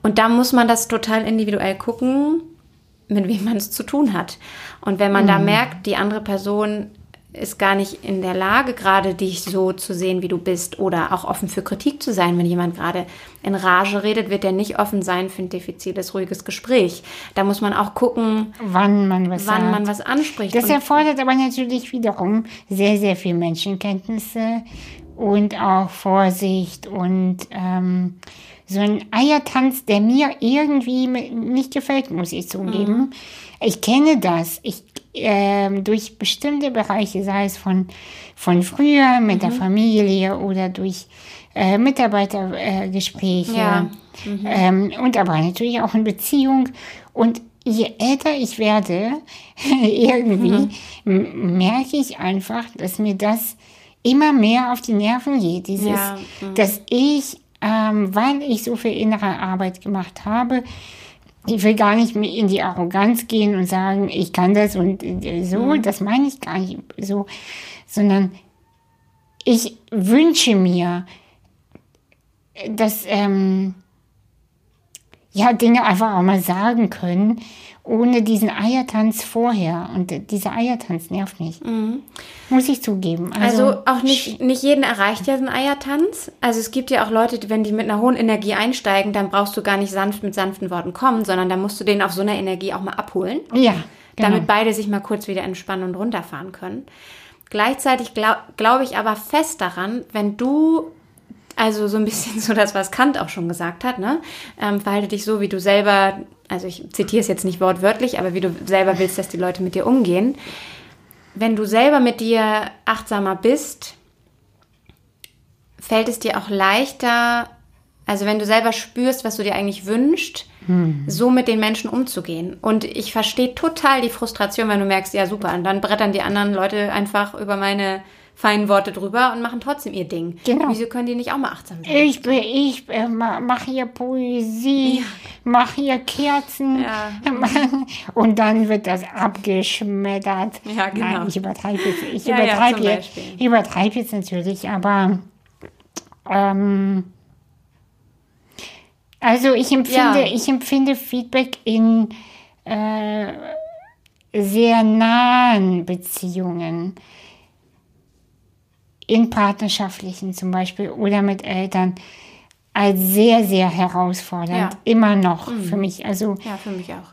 und da muss man das total individuell gucken, mit wem man es zu tun hat. Und wenn man da merkt, die andere Person ist gar nicht in der Lage, gerade dich so zu sehen, wie du bist, oder auch offen für Kritik zu sein. Wenn jemand gerade in Rage redet, wird er nicht offen sein für ein diffiziles, ruhiges Gespräch. Da muss man auch gucken, Wann man was wann man was anspricht. Das erfordert aber natürlich wiederum sehr, sehr viel Menschenkenntnisse und auch Vorsicht und ähm, so ein Eiertanz, der mir irgendwie nicht gefällt, muss ich zugeben. Mhm. Ich kenne das. Ich ähm, durch bestimmte Bereiche, sei es von, von früher mit Mhm. der Familie oder durch äh, Mitarbeitergespräche äh, Gespräche, Ja. ähm, und aber natürlich auch in Beziehung. Und je älter ich werde, [laughs] irgendwie m- merke ich einfach, dass mir das immer mehr auf die Nerven geht. Dieses, Ja, dass ich, ähm, weil ich so viel innere Arbeit gemacht habe, ich will gar nicht mehr in die Arroganz gehen und sagen, ich kann das und äh, so, das meine ich gar nicht so, sondern ich wünsche mir, dass ähm, ja Dinge einfach auch mal sagen können, ohne diesen Eiertanz vorher. Und dieser Eiertanz nervt mich. Muss ich zugeben. Also, Also auch nicht, nicht jeden erreicht ja so ein Eiertanz. Also es gibt ja auch Leute, wenn die mit einer hohen Energie einsteigen, dann brauchst du gar nicht sanft mit sanften Worten kommen, sondern da musst du den auf so einer Energie auch mal abholen, ja, genau. damit beide sich mal kurz wieder entspannen und runterfahren können. Gleichzeitig glaube glaub ich aber fest daran, wenn du, also so ein bisschen [laughs] so das, was Kant auch schon gesagt hat, ne? Ähm, verhalte dich so, wie du selber, also ich zitiere es jetzt nicht wortwörtlich, aber wie du selber willst, dass die Leute mit dir umgehen wenn du selber mit dir achtsamer bist, fällt es dir auch leichter, also wenn du selber spürst, was du dir eigentlich wünschst, so mit den Menschen umzugehen. Und ich verstehe total die Frustration, wenn du merkst, ja super, und dann brettern die anderen Leute einfach über meine feinen Worte drüber und machen trotzdem ihr Ding. Genau. Wieso können die nicht auch mal achtsam sein? Ich, bin- ich äh, mache hier Poesie, mache hier Kerzen Ja. [laughs] und dann wird das abgeschmettert. Ja, genau. Nein, ich übertreibe jetzt, ich [laughs] Ja, ja, übertreibe jetzt, ich übertreibe jetzt natürlich, aber ähm, also ich empfinde, Ja. ich empfinde Feedback in äh, sehr nahen Beziehungen in partnerschaftlichen zum Beispiel oder mit Eltern als sehr, sehr herausfordernd. Ja. Immer noch für mich. Also, Ja, für mich auch.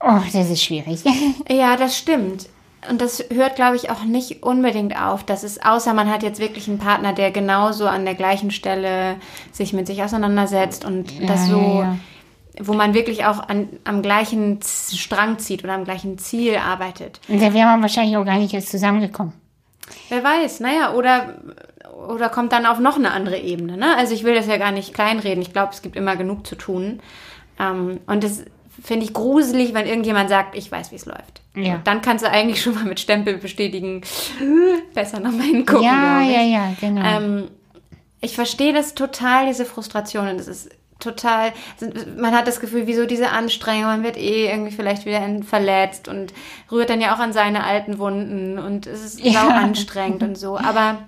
oh, das ist schwierig. [laughs] Ja, das stimmt. Und das hört, glaube ich, auch nicht unbedingt auf. Das ist, außer man hat jetzt wirklich einen Partner, der genauso an der gleichen Stelle sich mit sich auseinandersetzt und das Ja, so, ja, wo man wirklich auch an, am gleichen Strang zieht oder am gleichen Ziel arbeitet. Und da wäre man wahrscheinlich auch gar nicht erst zusammengekommen. Wer weiß, naja, oder, oder kommt dann auf noch eine andere Ebene. Ne? Also ich will das ja gar nicht kleinreden. Ich glaube, es gibt immer genug zu tun. Ähm, und das finde ich gruselig, wenn irgendjemand sagt, ich weiß, wie es läuft. Ja. Dann kannst du eigentlich schon mal mit Stempel bestätigen, "Äh, besser nochmal hingucken. ja, ja, ja, genau. Ähm, ich verstehe das total, diese Frustration. Und es ist total, man hat das Gefühl, wieso diese Anstrengung, man wird eh irgendwie vielleicht wieder verletzt und rührt dann ja auch an seine alten Wunden und es ist ja. anstrengend und so. Aber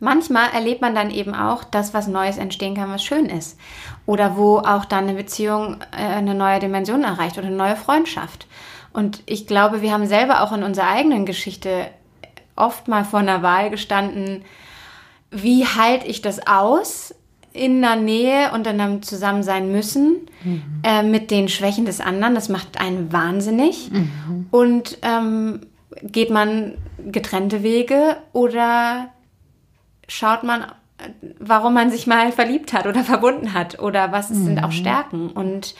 manchmal erlebt man dann eben auch, dass was Neues entstehen kann, was schön ist. Oder wo auch dann eine Beziehung äh, eine neue Dimension erreicht oder eine neue Freundschaft. Und ich glaube, wir haben selber auch in unserer eigenen Geschichte oft mal vor einer Wahl gestanden, wie halte ich das aus in der Nähe und in einem Zusammensein müssen mhm. äh, mit den Schwächen des anderen. Das macht einen wahnsinnig. Mhm. Und ähm, geht man getrennte Wege oder schaut man, warum man sich mal verliebt hat oder verbunden hat oder was mhm. sind auch mhm. Stärken und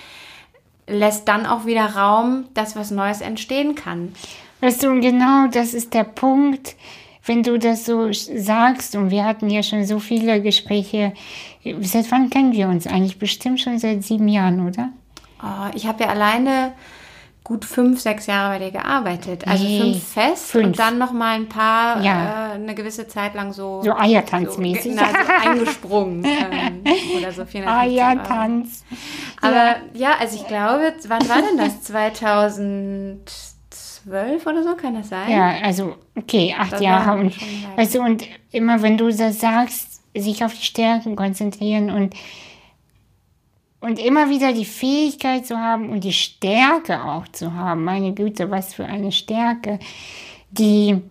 lässt dann auch wieder Raum, dass was Neues entstehen kann. Weißt du, genau das ist der Punkt, wenn du das so sagst, und wir hatten ja schon so viele Gespräche, seit wann kennen wir uns eigentlich? Bestimmt schon seit sieben Jahren, oder? Oh, ich habe ja alleine gut fünf, sechs Jahre bei dir gearbeitet. Also nee, fünf fest fünf. und dann noch mal ein paar, ja. äh, eine gewisse Zeit lang so... So Eiertanzmäßig. So, na, so eingesprungen [laughs] ähm, oder so. Eiertanz. Aber ja. ja, also ich glaube, wann war denn das? [laughs] 2012 oder so, kann das sein? Ja, also okay, acht das Jahre. Und, weißt du, und immer wenn du das sagst, sich auf die Stärken konzentrieren und und immer wieder die Fähigkeit zu haben und die Stärke auch zu haben, meine Güte, was für eine Stärke, die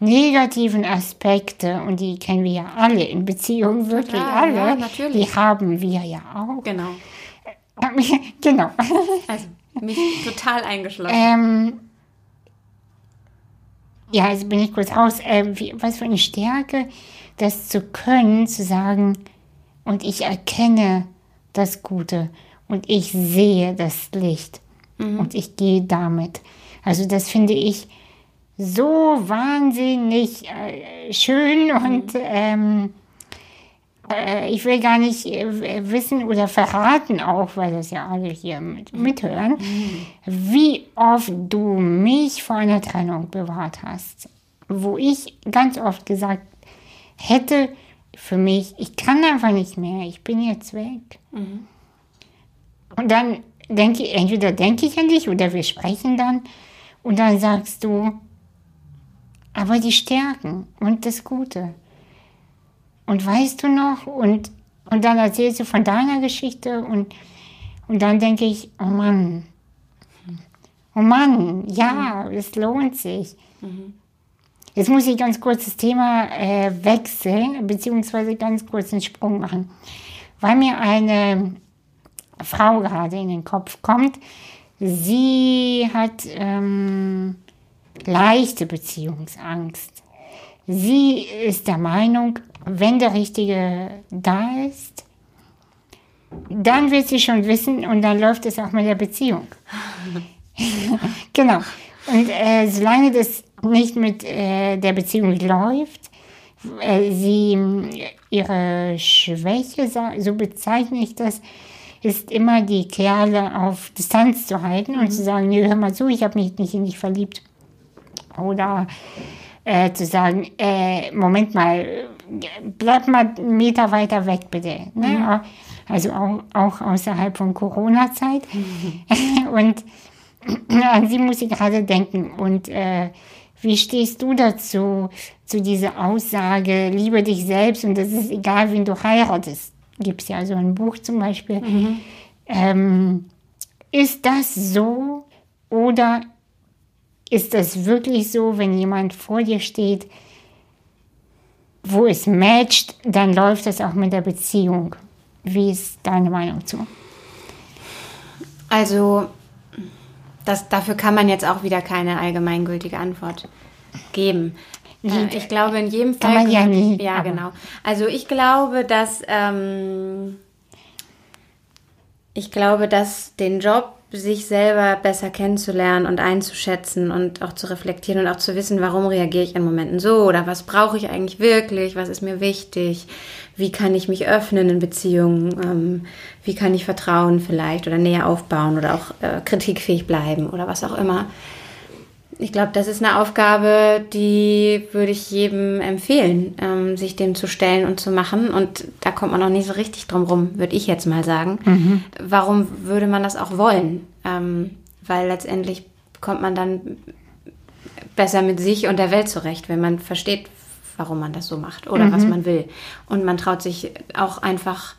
negativen Aspekte, und die kennen wir ja alle in Beziehungen, wirklich ja, alle, ja, die haben wir ja auch. Genau. [laughs] genau. Also mich total eingeschlossen. Ähm, ja, also bin ich kurz raus. Äh, wie, was für eine Stärke, das zu können, zu sagen, und ich erkenne, das Gute und ich sehe das Licht mhm. und ich gehe damit. Also das finde ich so wahnsinnig äh, schön mhm. und ähm, äh, ich will gar nicht äh, wissen oder verraten auch, weil das ja alle hier mit, mithören, mhm. wie oft du mich vor einer Trennung bewahrt hast. Wo ich ganz oft gesagt hätte, für mich, ich kann einfach nicht mehr, ich bin jetzt weg. Mhm. Und dann denke ich, entweder denke ich an dich oder wir sprechen dann und dann sagst du, aber die Stärken und das Gute. Und weißt du noch, und, und dann erzählst du von deiner Geschichte und, und dann denke ich, oh Mann, oh Mann, ja, mhm. es lohnt sich. Mhm. Jetzt muss ich ganz kurz das Thema äh, wechseln, beziehungsweise ganz kurz einen Sprung machen, weil mir eine Frau gerade in den Kopf kommt. Sie hat ähm, leichte Beziehungsangst. Sie ist der Meinung, wenn der Richtige da ist, dann wird sie schon wissen und dann läuft es auch mit der Beziehung. [laughs] genau. Und äh, solange das nicht mit äh, der Beziehung läuft, äh, sie ihre Schwäche, so bezeichne ich das, ist immer die Kerle auf Distanz zu halten mhm. und zu sagen, nee, hör mal zu, ich habe mich nicht in dich verliebt. Oder äh, zu sagen, äh, Moment mal, bleib mal einen Meter weiter weg, bitte. Ne? Mhm. Also auch, auch außerhalb von Corona-Zeit. Mhm. [laughs] und an sie muss ich gerade denken. Und äh, wie stehst du dazu, zu dieser Aussage, liebe dich selbst und es ist egal, wen du heiratest? Gibt es ja so ein Buch zum Beispiel. Mhm. Ähm, ist das so oder ist das wirklich so, wenn jemand vor dir steht, wo es matcht, dann läuft das auch mit der Beziehung? Wie ist deine Meinung zu? Also das, dafür kann man jetzt auch wieder keine allgemeingültige Antwort geben. Äh, ich glaube, in jedem Fall. Kann man ja nie. Ja, genau. Also ich glaube, dass ähm, ich glaube, dass den Job sich selber besser kennenzulernen und einzuschätzen und auch zu reflektieren und auch zu wissen, warum reagiere ich in Momenten so oder was brauche ich eigentlich wirklich, was ist mir wichtig, wie kann ich mich öffnen in Beziehungen, ähm, wie kann ich Vertrauen vielleicht oder näher aufbauen oder auch äh, kritikfähig bleiben oder was auch immer. Ich glaube, das ist eine Aufgabe, die würde ich jedem empfehlen, ähm, sich dem zu stellen und zu machen. Und da kommt man noch nicht so richtig drum rum, würde ich jetzt mal sagen. Mhm. Warum würde man das auch wollen? Ähm, weil letztendlich kommt man dann besser mit sich und der Welt zurecht, wenn man versteht, warum man das so macht oder mhm. was man will. Und man traut sich auch einfach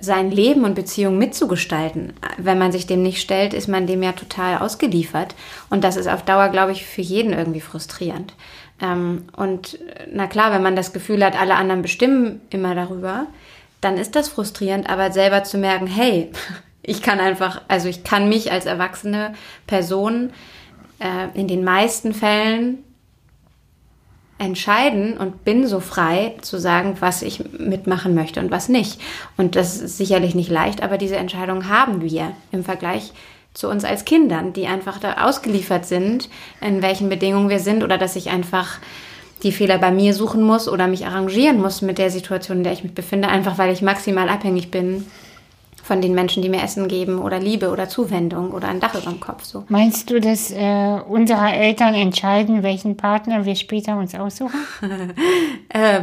sein Leben und Beziehung mitzugestalten. Wenn man sich dem nicht stellt, ist man dem ja total ausgeliefert. Und das ist auf Dauer, glaube ich, für jeden irgendwie frustrierend. Ähm, und na klar, wenn man das Gefühl hat, alle anderen bestimmen immer darüber, dann ist das frustrierend, aber selber zu merken, hey, [laughs] ich kann einfach, also ich kann mich als erwachsene Person äh, in den meisten Fällen entscheiden und bin so frei zu sagen, was ich mitmachen möchte und was nicht. Und das ist sicherlich nicht leicht, aber diese Entscheidung haben wir im Vergleich zu uns als Kindern, die einfach da ausgeliefert sind, in welchen Bedingungen wir sind oder dass ich einfach die Fehler bei mir suchen muss oder mich arrangieren muss mit der Situation, in der ich mich befinde, einfach weil ich maximal abhängig bin von den Menschen, die mir Essen geben oder Liebe oder Zuwendung oder ein Dach über dem Kopf. So. Meinst du, dass äh, unsere Eltern entscheiden, welchen Partner wir später uns aussuchen? [laughs] äh,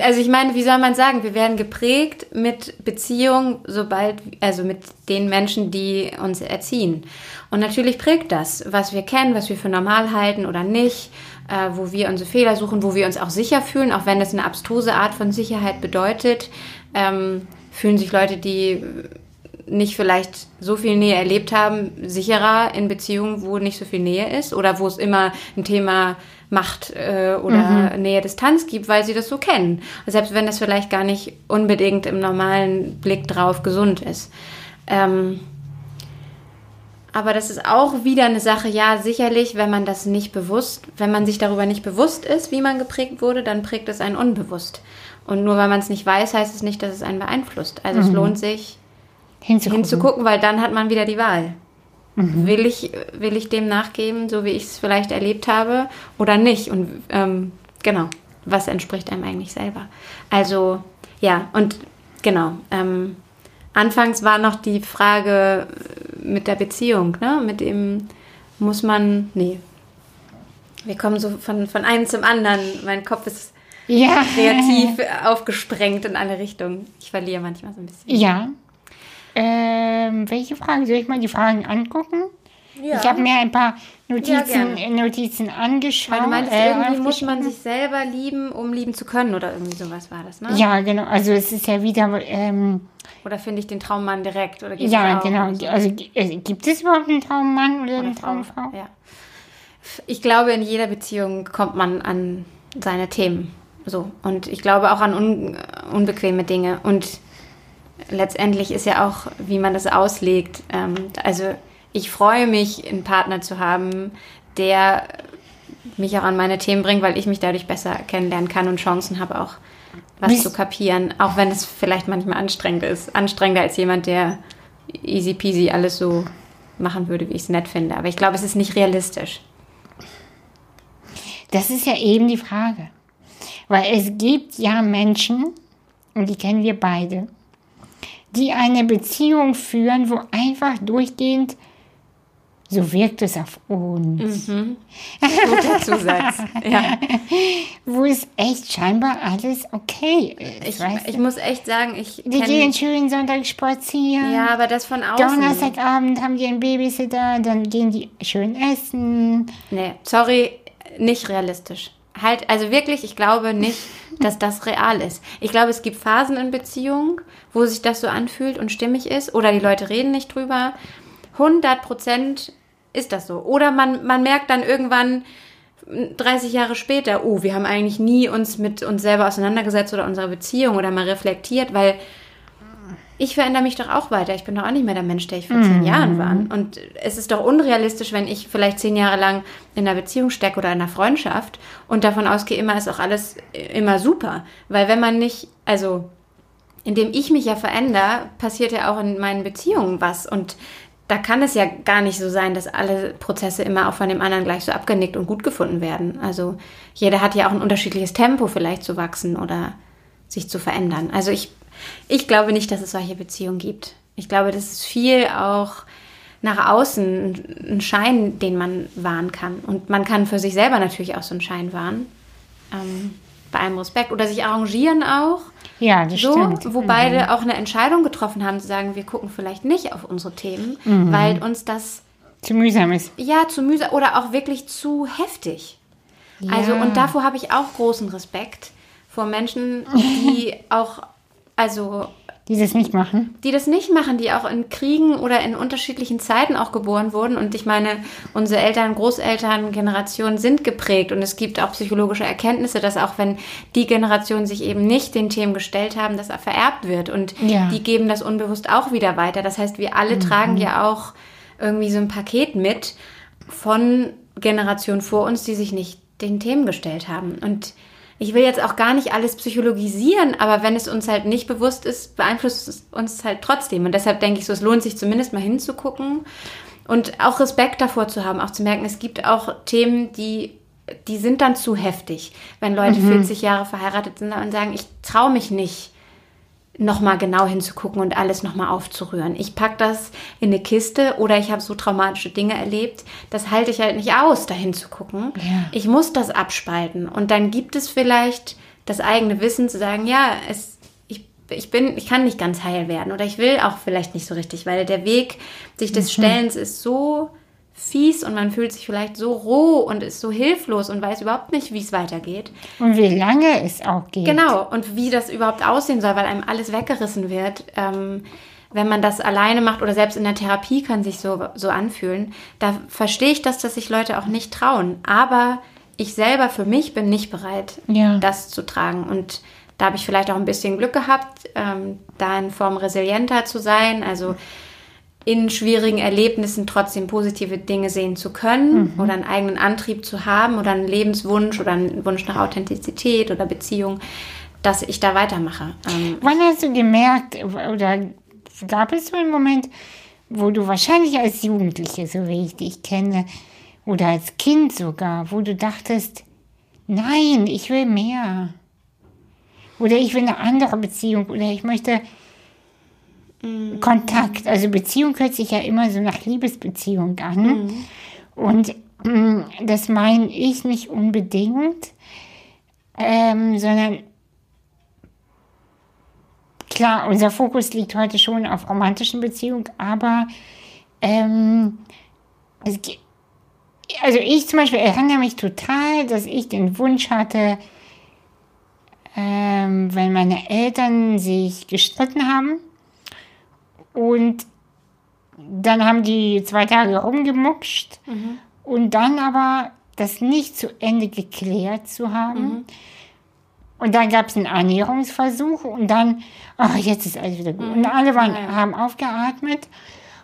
also ich meine, wie soll man sagen, wir werden geprägt mit Beziehung, sobald, also mit den Menschen, die uns erziehen. Und natürlich prägt das, was wir kennen, was wir für normal halten oder nicht, äh, wo wir unsere Fehler suchen, wo wir uns auch sicher fühlen, auch wenn das eine abstruse Art von Sicherheit bedeutet. Ähm, fühlen sich Leute, die nicht vielleicht so viel Nähe erlebt haben, sicherer in Beziehungen, wo nicht so viel Nähe ist oder wo es immer ein Thema Macht äh, oder mhm. Nähe Distanz gibt, weil sie das so kennen. Selbst wenn das vielleicht gar nicht unbedingt im normalen Blick drauf gesund ist. Ähm, aber das ist auch wieder eine Sache, ja, sicherlich, wenn man das nicht bewusst, wenn man sich darüber nicht bewusst ist, wie man geprägt wurde, dann prägt es einen unbewusst. Und nur weil man es nicht weiß, heißt es nicht, dass es einen beeinflusst. Also mhm. es lohnt sich hinzugucken. hinzugucken, weil dann hat man wieder die Wahl. Mhm. Will, ich, will ich dem nachgeben, so wie ich es vielleicht erlebt habe, oder nicht? Und ähm, genau, was entspricht einem eigentlich selber? Also ja, und genau. Ähm, anfangs war noch die Frage mit der Beziehung, ne? Mit dem muss man, nee, wir kommen so von, von einem zum anderen. Mein Kopf ist ja. kreativ aufgesprengt in alle Richtungen. Ich verliere manchmal so ein bisschen. Ja. Ähm, welche Fragen? Soll ich mal die Fragen angucken? Ja. Ich habe mir ein paar Notizen, ja, Notizen angeschaut. Weil du meinst, äh, irgendwie muss man sich selber lieben, um lieben zu können oder irgendwie sowas war das, ne? Ja, genau. Also es ist ja wieder... Ähm, oder finde ich den Traummann direkt? Oder ja, genau. So? Also äh, gibt es überhaupt einen Traummann oder, oder eine Traumfrau? Ja. Ich glaube, in jeder Beziehung kommt man an seine Themen. So. Und ich glaube auch an un unbequeme Dinge. Und letztendlich ist ja auch, wie man das auslegt. Ähm, also ich freue mich, einen Partner zu haben, der mich auch an meine Themen bringt, weil ich mich dadurch besser kennenlernen kann und Chancen habe, auch was Wie? zu kapieren. Auch wenn es vielleicht manchmal anstrengend ist. Anstrengender als jemand, der easy peasy alles so machen würde, wie ich es nett finde. Aber ich glaube, es ist nicht realistisch. Das ist ja eben die Frage. Weil es gibt ja Menschen, und die kennen wir beide, die eine Beziehung führen, wo einfach durchgehend so wirkt es auf uns. Mhm. Guter Zusatz. [laughs] ja. Wo es echt scheinbar alles okay ist. Ich, ich muss echt sagen, ich. Die gehen schön Sonntag spazieren. Ja, aber das von außen. Donnerstagabend haben die einen Babysitter, dann gehen die schön essen. Nee, sorry, nicht realistisch halt, also wirklich, ich glaube nicht, dass das real ist. Ich glaube, es gibt Phasen in Beziehungen, wo sich das so anfühlt und stimmig ist, oder die Leute reden nicht drüber. 100 Prozent ist das so. Oder man, man merkt dann irgendwann 30 Jahre später, oh, wir haben eigentlich nie uns mit uns selber auseinandergesetzt oder unserer Beziehung oder mal reflektiert, weil ich verändere mich doch auch weiter. Ich bin doch auch nicht mehr der Mensch, der ich vor zehn mm. Jahren war. Und es ist doch unrealistisch, wenn ich vielleicht zehn Jahre lang in einer Beziehung stecke oder in einer Freundschaft und davon ausgehe, immer ist auch alles immer super. Weil wenn man nicht, also indem ich mich ja verändere, passiert ja auch in meinen Beziehungen was. Und da kann es ja gar nicht so sein, dass alle Prozesse immer auch von dem anderen gleich so abgenickt und gut gefunden werden. Also jeder hat ja auch ein unterschiedliches Tempo vielleicht zu wachsen oder sich zu verändern. Also ich ich glaube nicht, dass es solche Beziehungen gibt. Ich glaube, das ist viel auch nach außen ein Schein, den man wahren kann. Und man kann für sich selber natürlich auch so einen Schein wahren. Ähm, bei allem Respekt. Oder sich arrangieren auch. Ja, das so, stimmt. Wo Mhm. beide auch eine Entscheidung getroffen haben, zu sagen, wir gucken vielleicht nicht auf unsere Themen, Mhm. weil uns das Zu mühsam ist. ja zu mühsam oder auch wirklich zu heftig. Also, Ja. und davor habe ich auch großen Respekt vor Menschen, die [laughs] auch, also Die das nicht machen. die das nicht machen, die auch in Kriegen oder in unterschiedlichen Zeiten auch geboren wurden. Und ich meine, unsere Eltern, Großeltern, Generationen sind geprägt und es gibt auch psychologische Erkenntnisse, dass auch wenn die Generationen sich eben nicht den Themen gestellt haben, das vererbt wird. Und Ja. die geben das unbewusst auch wieder weiter. Das heißt, wir alle tragen ja auch irgendwie so ein Paket mit von Generationen vor uns, die sich nicht den Themen gestellt haben. Und ich will jetzt auch gar nicht alles psychologisieren, aber wenn es uns halt nicht bewusst ist, beeinflusst es uns halt trotzdem. Und deshalb denke ich so, es lohnt sich zumindest mal hinzugucken und auch Respekt davor zu haben, auch zu merken, es gibt auch Themen, die, die sind dann zu heftig. Wenn Leute 40 Jahre verheiratet sind und sagen, ich traue mich nicht, nochmal genau hinzugucken und alles nochmal aufzurühren. Ich pack das in eine Kiste oder ich habe so traumatische Dinge erlebt, das halte ich halt nicht aus, da hinzugucken. Ja. Ich muss das abspalten. Und dann gibt es vielleicht das eigene Wissen zu sagen, ja, es, ich, ich bin, ich kann nicht ganz heil werden oder ich will auch vielleicht nicht so richtig, weil der Weg sich des Stellens ist so fies und man fühlt sich vielleicht so roh und ist so hilflos und weiß überhaupt nicht, wie es weitergeht. Und wie lange es auch geht. Genau, und wie das überhaupt aussehen soll, weil einem alles weggerissen wird. Ähm, wenn man das alleine macht oder selbst in der Therapie kann sich so, so anfühlen, da verstehe ich das, dass sich Leute auch nicht trauen. Aber ich selber für mich bin nicht bereit, Ja. das zu tragen. Und da habe ich vielleicht auch ein bisschen Glück gehabt, ähm, da in Form resilienter zu sein, also in schwierigen Erlebnissen trotzdem positive Dinge sehen zu können oder einen eigenen Antrieb zu haben oder einen Lebenswunsch oder einen Wunsch nach Authentizität oder Beziehung, dass ich da weitermache. Ähm, Wann hast du gemerkt, oder gab es so einen Moment, wo du wahrscheinlich als Jugendliche, so wie ich dich kenne, oder als Kind sogar, wo du dachtest, nein, ich will mehr. Oder ich will eine andere Beziehung oder ich möchte Kontakt. Also Beziehung hört sich ja immer so nach Liebesbeziehung an. Und mm, das meine ich nicht unbedingt, ähm, sondern klar, unser Fokus liegt heute schon auf romantischen Beziehungen, aber ähm, es, ge- also ich zum Beispiel erinnere mich total, dass ich den Wunsch hatte, ähm, wenn meine Eltern sich gestritten haben und dann haben die zwei Tage rumgemuckscht und dann aber das nicht zu Ende geklärt zu haben. Und dann gab es einen Annäherungsversuch und dann, ach, jetzt ist alles wieder gut. Und alle waren, haben aufgeatmet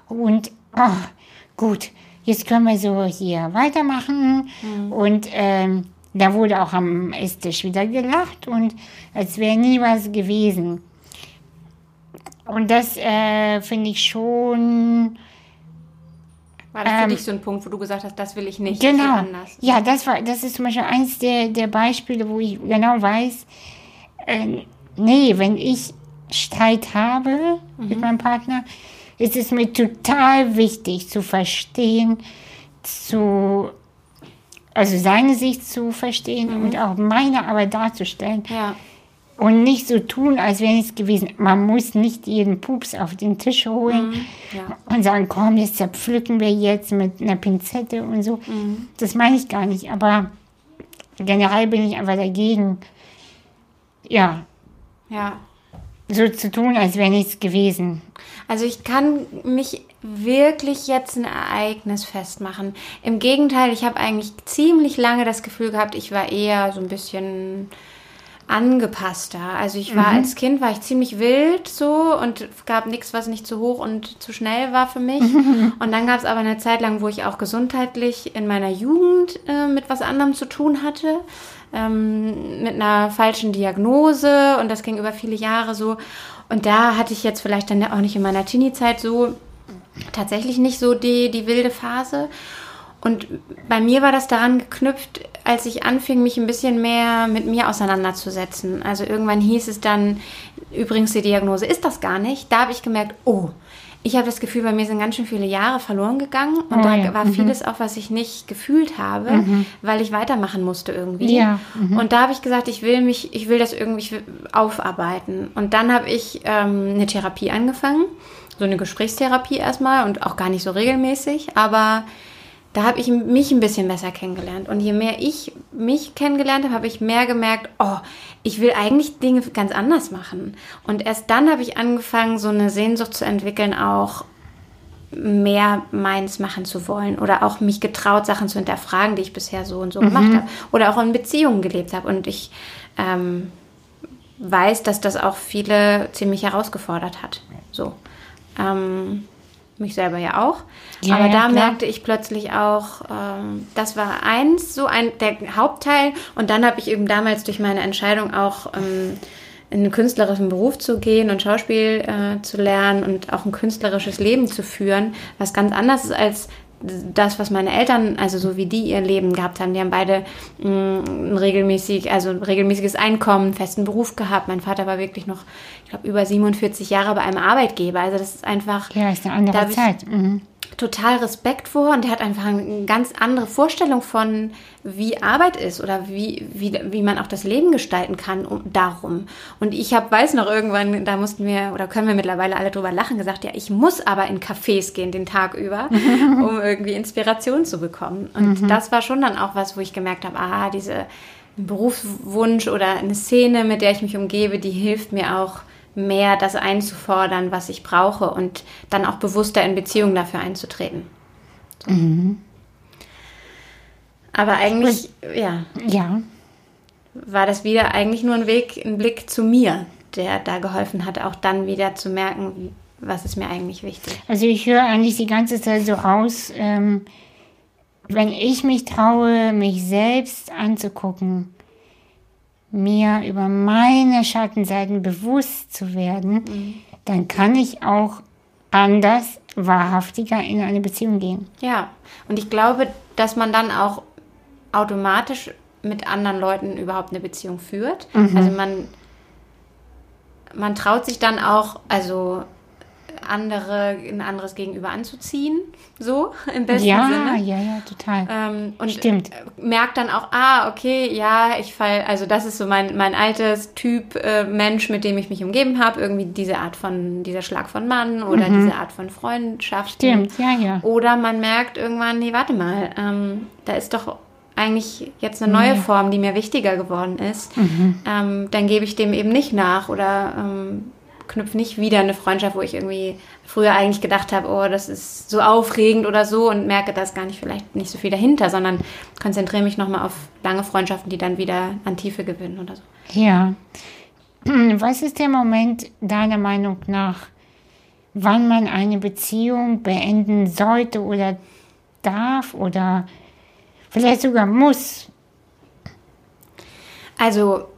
und, ach, gut, jetzt können wir so hier weitermachen. Und ähm, da wurde auch am Esstisch wieder gelacht und als wäre nie was gewesen. Und das äh, finde ich schon war das für Ähm, dich so ein Punkt, wo du gesagt hast, das will ich nicht, Genau. anders? Ja, das war, das ist zum Beispiel eins der, der Beispiele, wo ich genau weiß, äh, nee, wenn ich Streit habe mit meinem Partner, ist es mir total wichtig zu verstehen, zu, also seine Sicht zu verstehen und auch meine aber darzustellen Ja, und nicht so tun, als wäre nichts gewesen. Man muss nicht jeden Pups auf den Tisch holen ja. und sagen, komm, jetzt zerpflücken wir jetzt mit einer Pinzette und so. Das meine ich gar nicht, aber generell bin ich einfach dagegen, ja, ja. so zu tun, als wäre nichts gewesen. Also ich kann mich wirklich jetzt ein Ereignis festmachen. Im Gegenteil, ich habe eigentlich ziemlich lange das Gefühl gehabt, ich war eher so ein bisschen angepasster. Also ich war als Kind war ich ziemlich wild so und gab nichts, was nicht zu hoch und zu schnell war für mich. [laughs] und dann gab es aber eine Zeit lang, wo ich auch gesundheitlich in meiner Jugend äh, mit was anderem zu tun hatte. Ähm, mit einer falschen Diagnose und das ging über viele Jahre so. Und da hatte ich jetzt vielleicht dann auch nicht in meiner Teenie-Zeit so tatsächlich nicht so die, die wilde Phase. Und bei mir war das daran geknüpft, als ich anfing, mich ein bisschen mehr mit mir auseinanderzusetzen. Also irgendwann hieß es dann, übrigens die Diagnose ist das gar nicht. Da habe ich gemerkt, oh, ich habe das Gefühl, bei mir sind ganz schön viele Jahre verloren gegangen und Oh da ja, war mhm. vieles auch, was ich nicht gefühlt habe, weil ich weitermachen musste irgendwie. Ja, mhm. Und da habe ich gesagt, ich will mich, ich will das irgendwie aufarbeiten. Und dann habe ich ähm, eine Therapie angefangen, so eine Gesprächstherapie erstmal und auch gar nicht so regelmäßig, aber da habe ich mich ein bisschen besser kennengelernt. Und je mehr ich mich kennengelernt habe, habe ich mehr gemerkt, oh, ich will eigentlich Dinge ganz anders machen. Und erst dann habe ich angefangen, so eine Sehnsucht zu entwickeln, auch mehr meins machen zu wollen oder auch mich getraut, Sachen zu hinterfragen, die ich bisher so und so gemacht habe oder auch in Beziehungen gelebt habe. Und ich ähm, weiß, dass das auch viele ziemlich herausgefordert hat. So. Ähm, mich selber ja auch. Ja, Aber da klar. merkte ich plötzlich auch, ähm, das war eins, so ein der Hauptteil. Und dann habe ich eben damals durch meine Entscheidung auch ähm, in einen künstlerischen Beruf zu gehen und Schauspiel äh, zu lernen und auch ein künstlerisches Leben zu führen, was ganz anders ist als das, was meine Eltern, also so wie die ihr Leben gehabt haben, die haben beide mh, ein regelmäßig, also ein regelmäßiges Einkommen, einen festen Beruf gehabt. Mein Vater war wirklich noch, ich glaube, über 47 Jahre bei einem Arbeitgeber. Also das ist einfach Ja, ist eine andere Zeit. Mhm. Total Respekt vor und der hat einfach eine ganz andere Vorstellung von, wie Arbeit ist oder wie, wie, wie man auch das Leben gestalten kann um, darum. Und ich hab, weiß noch irgendwann, da mussten wir oder können wir mittlerweile alle drüber lachen, gesagt, ja, ich muss aber in Cafés gehen den Tag über, [laughs] um irgendwie Inspiration zu bekommen. Und das war schon dann auch was, wo ich gemerkt habe, ah, diese Berufswunsch oder eine Szene, mit der ich mich umgebe, die hilft mir auch mehr das einzufordern, was ich brauche und dann auch bewusster in Beziehungen dafür einzutreten. So. Aber eigentlich, ja, Ja, war das wieder eigentlich nur ein Weg, ein Blick zu mir, der da geholfen hat, auch dann wieder zu merken, was ist mir eigentlich wichtig. also ich höre eigentlich die ganze Zeit so raus, ähm, wenn ich mich traue, mich selbst anzugucken, mir über meine Schattenseiten bewusst zu werden, dann kann ich auch anders, wahrhaftiger in eine Beziehung gehen. Ja, und ich glaube, dass man dann auch automatisch mit anderen Leuten überhaupt eine Beziehung führt. Also man, man traut sich dann auch, also andere, ein anderes Gegenüber anzuziehen, so [laughs] im besten Ja, Sinne. ja, ja, total. Ähm, und Stimmt. äh, merkt dann auch, ah, okay, ja, ich fall, also das ist so mein, mein altes Typ äh, Mensch, mit dem ich mich umgeben habe, irgendwie diese Art von, dieser Schlag von Mann oder diese Art von Freundschaft. Mhm. Stimmt, ja, ja. Oder man merkt irgendwann, nee, warte mal, ähm, da ist doch eigentlich jetzt eine neue Form, die mir wichtiger geworden ist. Mhm. Ähm, dann gebe ich dem eben nicht nach oder ähm, knüpfe nicht wieder eine Freundschaft, wo ich irgendwie früher eigentlich gedacht habe, oh, das ist so aufregend oder so und merke, da ist gar nicht vielleicht nicht so viel dahinter, sondern konzentriere mich nochmal auf lange Freundschaften, die dann wieder an Tiefe gewinnen oder so. Ja. [clears throat] Was ist der Moment deiner Meinung nach, wann man eine Beziehung beenden sollte oder darf oder vielleicht sogar muss? Also,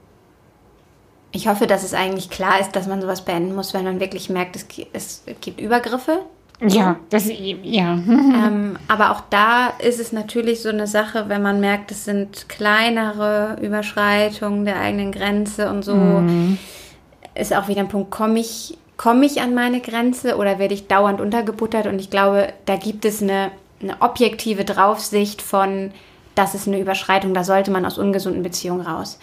ich hoffe, dass es eigentlich klar ist, dass man sowas beenden muss, wenn man wirklich merkt, es, es gibt Übergriffe. Ja, das ja. [laughs] ähm, aber auch da ist es natürlich so eine Sache, wenn man merkt, es sind kleinere Überschreitungen der eigenen Grenze und so, ist auch wieder ein Punkt, komme ich, komme ich an meine Grenze oder werde ich dauernd untergebuttert? Und ich glaube, da gibt es eine, eine objektive Draufsicht von, das ist eine Überschreitung, da sollte man aus ungesunden Beziehungen raus.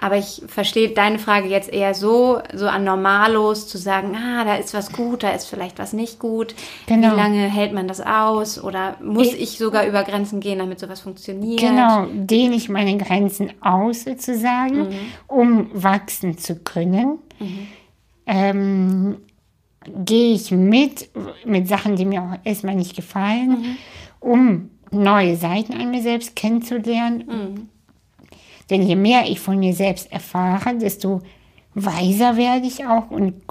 Aber ich verstehe deine Frage jetzt eher so, so an Normalos zu sagen, ah, da ist was gut, da ist vielleicht was nicht gut. Genau. Wie lange hält man das aus? Oder muss Ich- ich sogar über Grenzen gehen, damit sowas funktioniert? Genau, dehne ich meine Grenzen aus sozusagen, um wachsen zu können. Ähm, gehe ich mit, mit Sachen, die mir auch erstmal nicht gefallen, um neue Seiten an mir selbst kennenzulernen. Denn je mehr ich von mir selbst erfahre, desto weiser werde ich auch und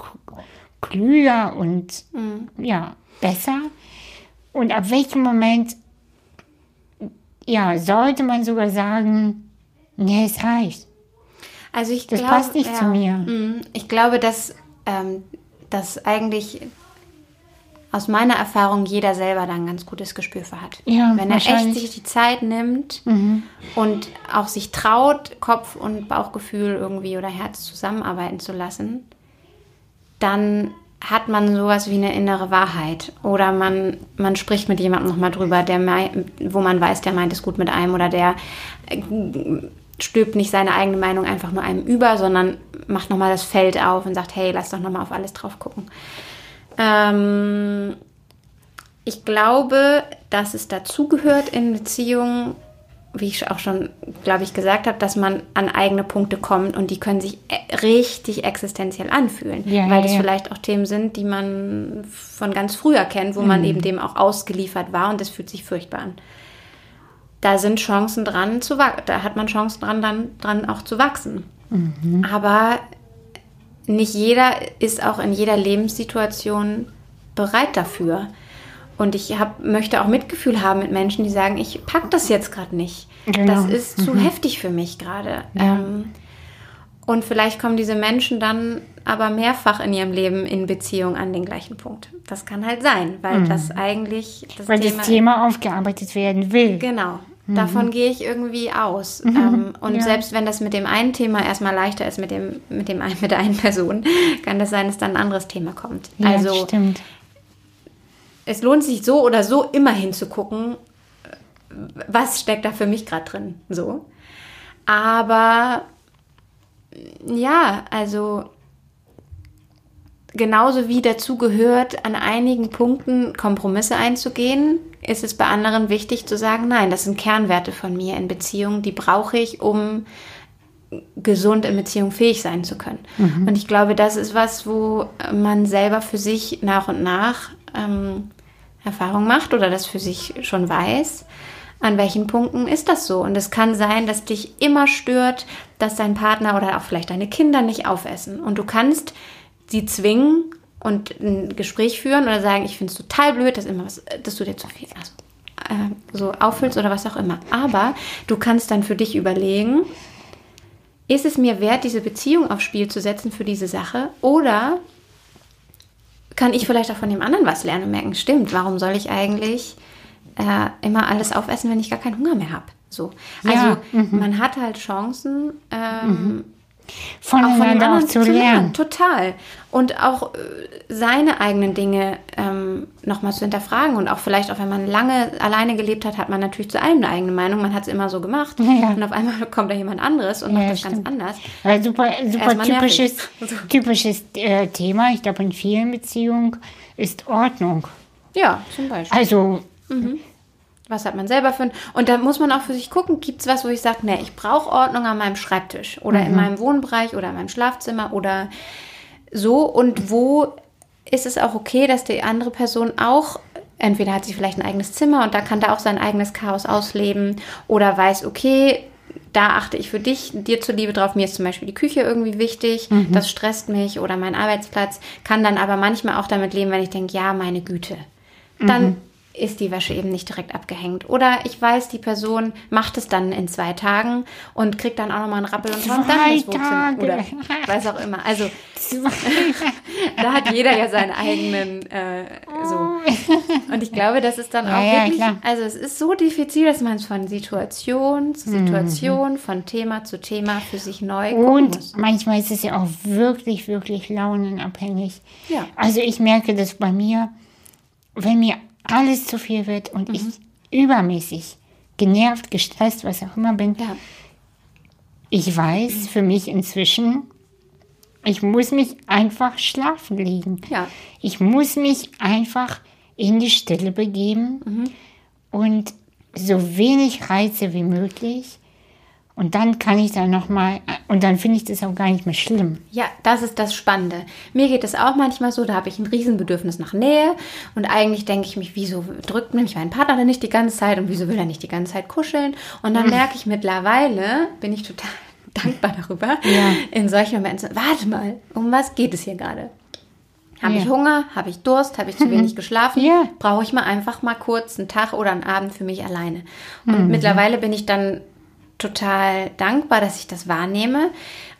klüger und ja, besser. Und ab welchem Moment ja, sollte man sogar sagen, nee, es reicht. Also ich Das glaube, passt nicht zu mir. Mm, Ich glaube, dass, ähm, dass eigentlich aus meiner Erfahrung jeder selber da ein ganz gutes Gespür für hat. Ja, Wenn er echt. Mhm. sich die Zeit nimmt und auch sich traut, Kopf und Bauchgefühl irgendwie oder Herz zusammenarbeiten zu lassen, dann hat man sowas wie eine innere Wahrheit. Oder man, man spricht mit jemandem nochmal drüber, der mei- wo man weiß, der meint es gut mit einem oder der äh, stülpt nicht seine eigene Meinung einfach nur einem über, sondern macht nochmal das Feld auf und sagt, hey, lass doch nochmal auf alles drauf gucken. Ähm, ich glaube, dass es dazugehört in Beziehungen, wie ich auch schon, glaube ich, gesagt habe, dass man an eigene Punkte kommt und die können sich e- richtig existenziell anfühlen, Ja, weil das ja. vielleicht auch Themen sind, die man von ganz früher kennt, wo man eben dem auch ausgeliefert war und das fühlt sich furchtbar an. Da sind Chancen dran zu wachsen, da hat man Chancen dran, dann dran auch zu wachsen. Aber nicht jeder ist auch in jeder Lebenssituation bereit dafür. Und ich hab, möchte auch Mitgefühl haben mit Menschen, die sagen, ich pack das jetzt gerade nicht. Genau. Das ist zu heftig für mich gerade. Ähm, und vielleicht kommen diese Menschen dann aber mehrfach in ihrem Leben in Beziehung an den gleichen Punkt. Das kann halt sein, weil das eigentlich das Weil das Thema aufgearbeitet werden will. Genau. Davon gehe ich irgendwie aus. Ähm, und Ja. selbst wenn das mit dem einen Thema erstmal leichter ist, mit, dem, mit, dem, ein- [laughs] mit der einen Person, kann das sein, dass dann ein anderes Thema kommt. Ja, also stimmt. es lohnt sich so oder so immer hinzugucken, was steckt da für mich gerade drin. So. Aber ja, also genauso wie dazu gehört, an einigen Punkten Kompromisse einzugehen, ist es bei anderen wichtig zu sagen, nein, das sind Kernwerte von mir in Beziehungen, die brauche ich, um gesund in Beziehung fähig sein zu können. Und ich glaube, das ist was, wo man selber für sich nach und nach ähm, Erfahrung macht oder das für sich schon weiß. An welchen Punkten ist das so? Und es kann sein, dass dich immer stört, dass dein Partner oder auch vielleicht deine Kinder nicht aufessen. Und du kannst sie zwingen und ein Gespräch führen oder sagen, ich finde es total blöd, dass, immer was, dass du dir zu viel also, äh, so auffüllst oder was auch immer. Aber du kannst dann für dich überlegen, ist es mir wert, diese Beziehung aufs Spiel zu setzen für diese Sache? Oder kann ich vielleicht auch von dem anderen was lernen und merken, stimmt, warum soll ich eigentlich äh, immer alles aufessen, wenn ich gar keinen Hunger mehr habe? So. Also Ja, man hat halt Chancen, ähm, auch von dem Voneinander auch zu lernen. Total. Und auch äh, seine eigenen Dinge ähm, nochmal zu hinterfragen. Und auch vielleicht, auch wenn man lange alleine gelebt hat, hat man natürlich zu allem eine eigene Meinung. Man hat es immer so gemacht. [laughs] Ja. Und auf einmal kommt da jemand anderes und Ja, macht das stimmt. ganz anders. Ja, super super typisches, [laughs] nervig. typisches äh, Thema, ich glaube in vielen Beziehungen, ist Ordnung. Ja, zum Beispiel. Also, Was hat man selber für ein... Und da muss man auch für sich gucken, gibt es was, wo ich sage, nee, ich brauche Ordnung an meinem Schreibtisch oder in meinem Wohnbereich oder in meinem Schlafzimmer oder so. Und wo ist es auch okay, dass die andere Person auch... Entweder hat sie vielleicht ein eigenes Zimmer und da kann da auch sein eigenes Chaos ausleben oder weiß, okay, da achte ich für dich, dir zuliebe drauf. Mir ist zum Beispiel die Küche irgendwie wichtig, das stresst mich oder mein Arbeitsplatz. Kann dann aber manchmal auch damit leben, wenn ich denke, ja, meine Güte. Dann ist die Wäsche eben nicht direkt abgehängt. Oder ich weiß, die Person macht es dann in zwei Tagen und kriegt dann auch nochmal einen Rappel und kommt dann ins Wohnzimmer. Oder was auch immer. Also [laughs] da hat jeder ja seinen eigenen äh, so. Und ich glaube, das ist dann Ja, auch ja, wirklich, klar. also es ist so diffizil, dass man es von Situation zu Mhm. Situation, von Thema zu Thema für sich neu Und muss. manchmal ist es ja auch wirklich, wirklich launenabhängig. Ja. Also ich merke das bei mir, wenn mir alles zu viel wird und ich übermäßig genervt, gestresst, was auch immer bin, Ja. ich weiß für mich inzwischen, ich muss mich einfach schlafen legen. Ja. Ich muss mich einfach in die Stille begeben und so wenig Reize wie möglich. Und dann kann ich dann nochmal, und dann finde ich das auch gar nicht mehr schlimm. Ja, das ist das Spannende. Mir geht es auch manchmal so, da habe ich ein Riesenbedürfnis nach Nähe und eigentlich denke ich mich, wieso drückt mich mein Partner denn nicht die ganze Zeit und wieso will er nicht die ganze Zeit kuscheln? Und dann merke ich mittlerweile, bin ich total [laughs] dankbar darüber, Ja. in solchen Momenten, warte mal, um was geht es hier gerade? Habe Ja. ich Hunger? Habe ich Durst? Habe ich zu wenig [laughs] geschlafen? Ja. Brauche ich mal einfach mal kurz einen Tag oder einen Abend für mich alleine? Und mittlerweile bin ich dann total dankbar, dass ich das wahrnehme.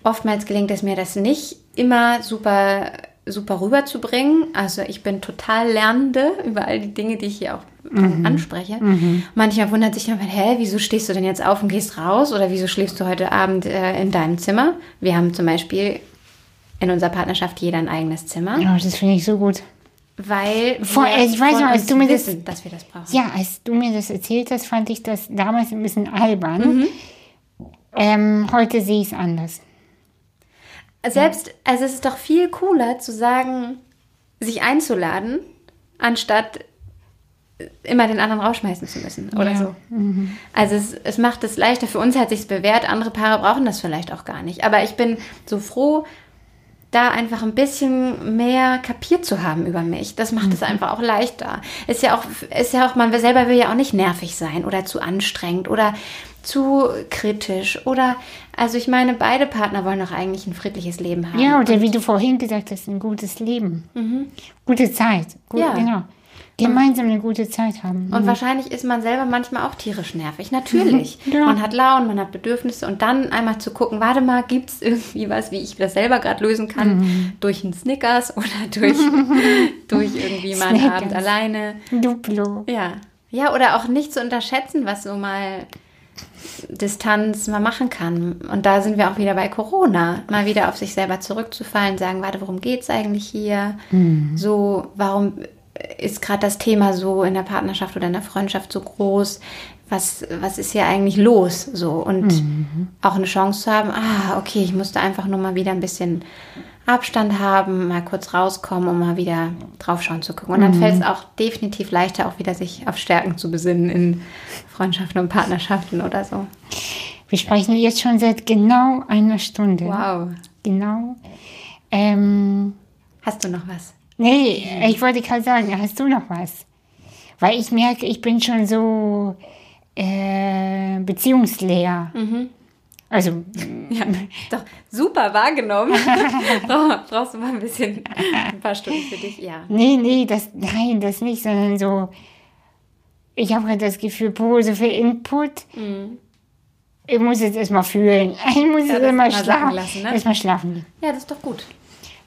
Oftmals gelingt es mir das nicht immer super super rüberzubringen. Also ich bin total Lernende über all die Dinge, die ich hier auch mhm. anspreche. Mhm. Manchmal wundert sich dann, hä, wieso stehst du denn jetzt auf und gehst raus? Oder wieso schläfst du heute Abend äh, in deinem Zimmer? Wir haben zum Beispiel in unserer Partnerschaft jeder ein eigenes Zimmer. Ja, das finde ich so gut. Weil Vor, ich weiß noch, als du mir wissen, das, dass wir das brauchen. Ja, als du mir das erzählt hast, fand ich das damals ein bisschen albern. Mhm. Ähm, heute sehe ich es anders. Selbst, also es ist doch viel cooler zu sagen, sich einzuladen, anstatt immer den anderen rausschmeißen zu müssen oder ja. so. Mhm. Also es, es macht es leichter. Für uns hat sich bewährt. Andere Paare brauchen das vielleicht auch gar nicht. Aber ich bin so froh, da einfach ein bisschen mehr kapiert zu haben über mich. Das macht es mhm. einfach auch leichter. Ist ja auch, ist ja auch, man selber will ja auch nicht nervig sein oder zu anstrengend oder zu kritisch oder, also ich meine, beide Partner wollen doch eigentlich ein friedliches Leben haben. Ja, oder wie du vorhin gesagt hast, ein gutes Leben. Mhm. Gute Zeit. Gut, ja. Genau gemeinsam eine gute Zeit haben. Und mhm. wahrscheinlich ist man selber manchmal auch tierisch nervig. Natürlich. ja. Man hat Launen, man hat Bedürfnisse und dann einmal zu gucken, warte mal, gibt es irgendwie was, wie ich das selber gerade lösen kann? Mhm. Durch einen Snickers oder durch, [laughs] durch irgendwie mal einen Abend alleine. Duplo. Ja. Ja, oder auch nicht zu unterschätzen, was so mal Distanz mal machen kann. Und da sind wir auch wieder bei Corona. Mal wieder auf sich selber zurückzufallen, sagen, warte, worum geht es eigentlich hier? Mhm. So, warum ist gerade das Thema so in der Partnerschaft oder in der Freundschaft so groß? Was, was ist hier eigentlich los? So und mhm. auch eine Chance zu haben, ah, okay, ich musste einfach nur mal wieder ein bisschen Abstand haben, mal kurz rauskommen, um mal wieder draufschauen zu gucken. Und dann mhm. fällt es auch definitiv leichter, auch wieder sich auf Stärken zu besinnen in Freundschaften und Partnerschaften oder so. Wir sprechen jetzt schon seit genau einer Stunde. Wow. Genau. Ähm, Hast du noch was? Nee, ich wollte gerade sagen, hast du noch was? Weil ich merke, ich bin schon so äh, beziehungsleer. Mhm. Also. [laughs] Ja, doch, super wahrgenommen. [laughs] Brauchst du mal ein bisschen, ein paar Stunden für dich, ja. Nee, nee, das, nein, das nicht, sondern so, ich habe gerade das Gefühl, boah, so viel Input. Mhm. Ich muss jetzt erstmal fühlen. [laughs] Ich muss ja, jetzt erstmal schlafen. Lassen, ne? Erstmal schlafen Ja, das ist doch gut.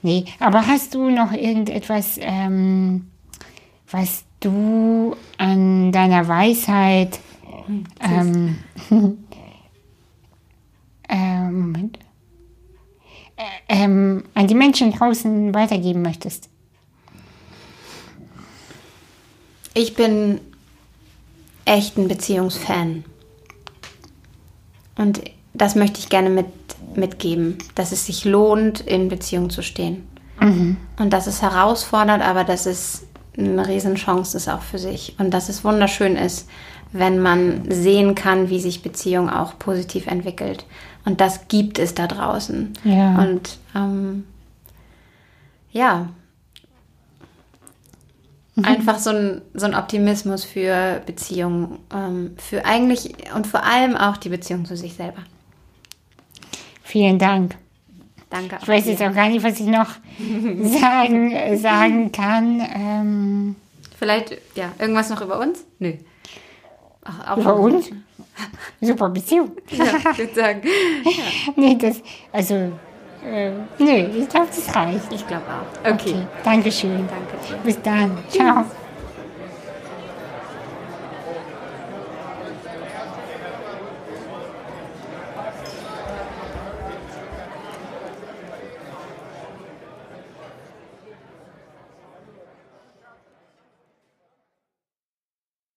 Nee, aber hast du noch irgendetwas, ähm, was du an deiner Weisheit hm, ähm, [laughs] ähm, äh, ähm, an die Menschen draußen weitergeben möchtest? Ich bin echt ein Beziehungsfan. Und das möchte ich gerne mit mitgeben, dass es sich lohnt, in Beziehung zu stehen. Mhm. Und dass es herausfordert, aber dass es eine Riesenchance ist auch für sich. Und dass es wunderschön ist, wenn man sehen kann, wie sich Beziehung auch positiv entwickelt. Und das gibt es da draußen. Ja. Und ähm, ja, mhm. einfach so ein, so ein Optimismus für Beziehungen, ähm, für eigentlich und vor allem auch die Beziehung zu sich selber. Vielen Dank. Danke. Ich weiß jetzt auch gar nicht, was ich noch [laughs] sagen, sagen kann. Ähm, Vielleicht, ja, irgendwas noch über uns? Nö. Ach, über uns? Super Beziehung. [laughs] Ja, ich würde sagen. Ja. nee, das, also, äh, nee, ich glaube, das reicht. Ich glaube auch. Okay. okay. Dankeschön. Danke. Bis dann. Ciao.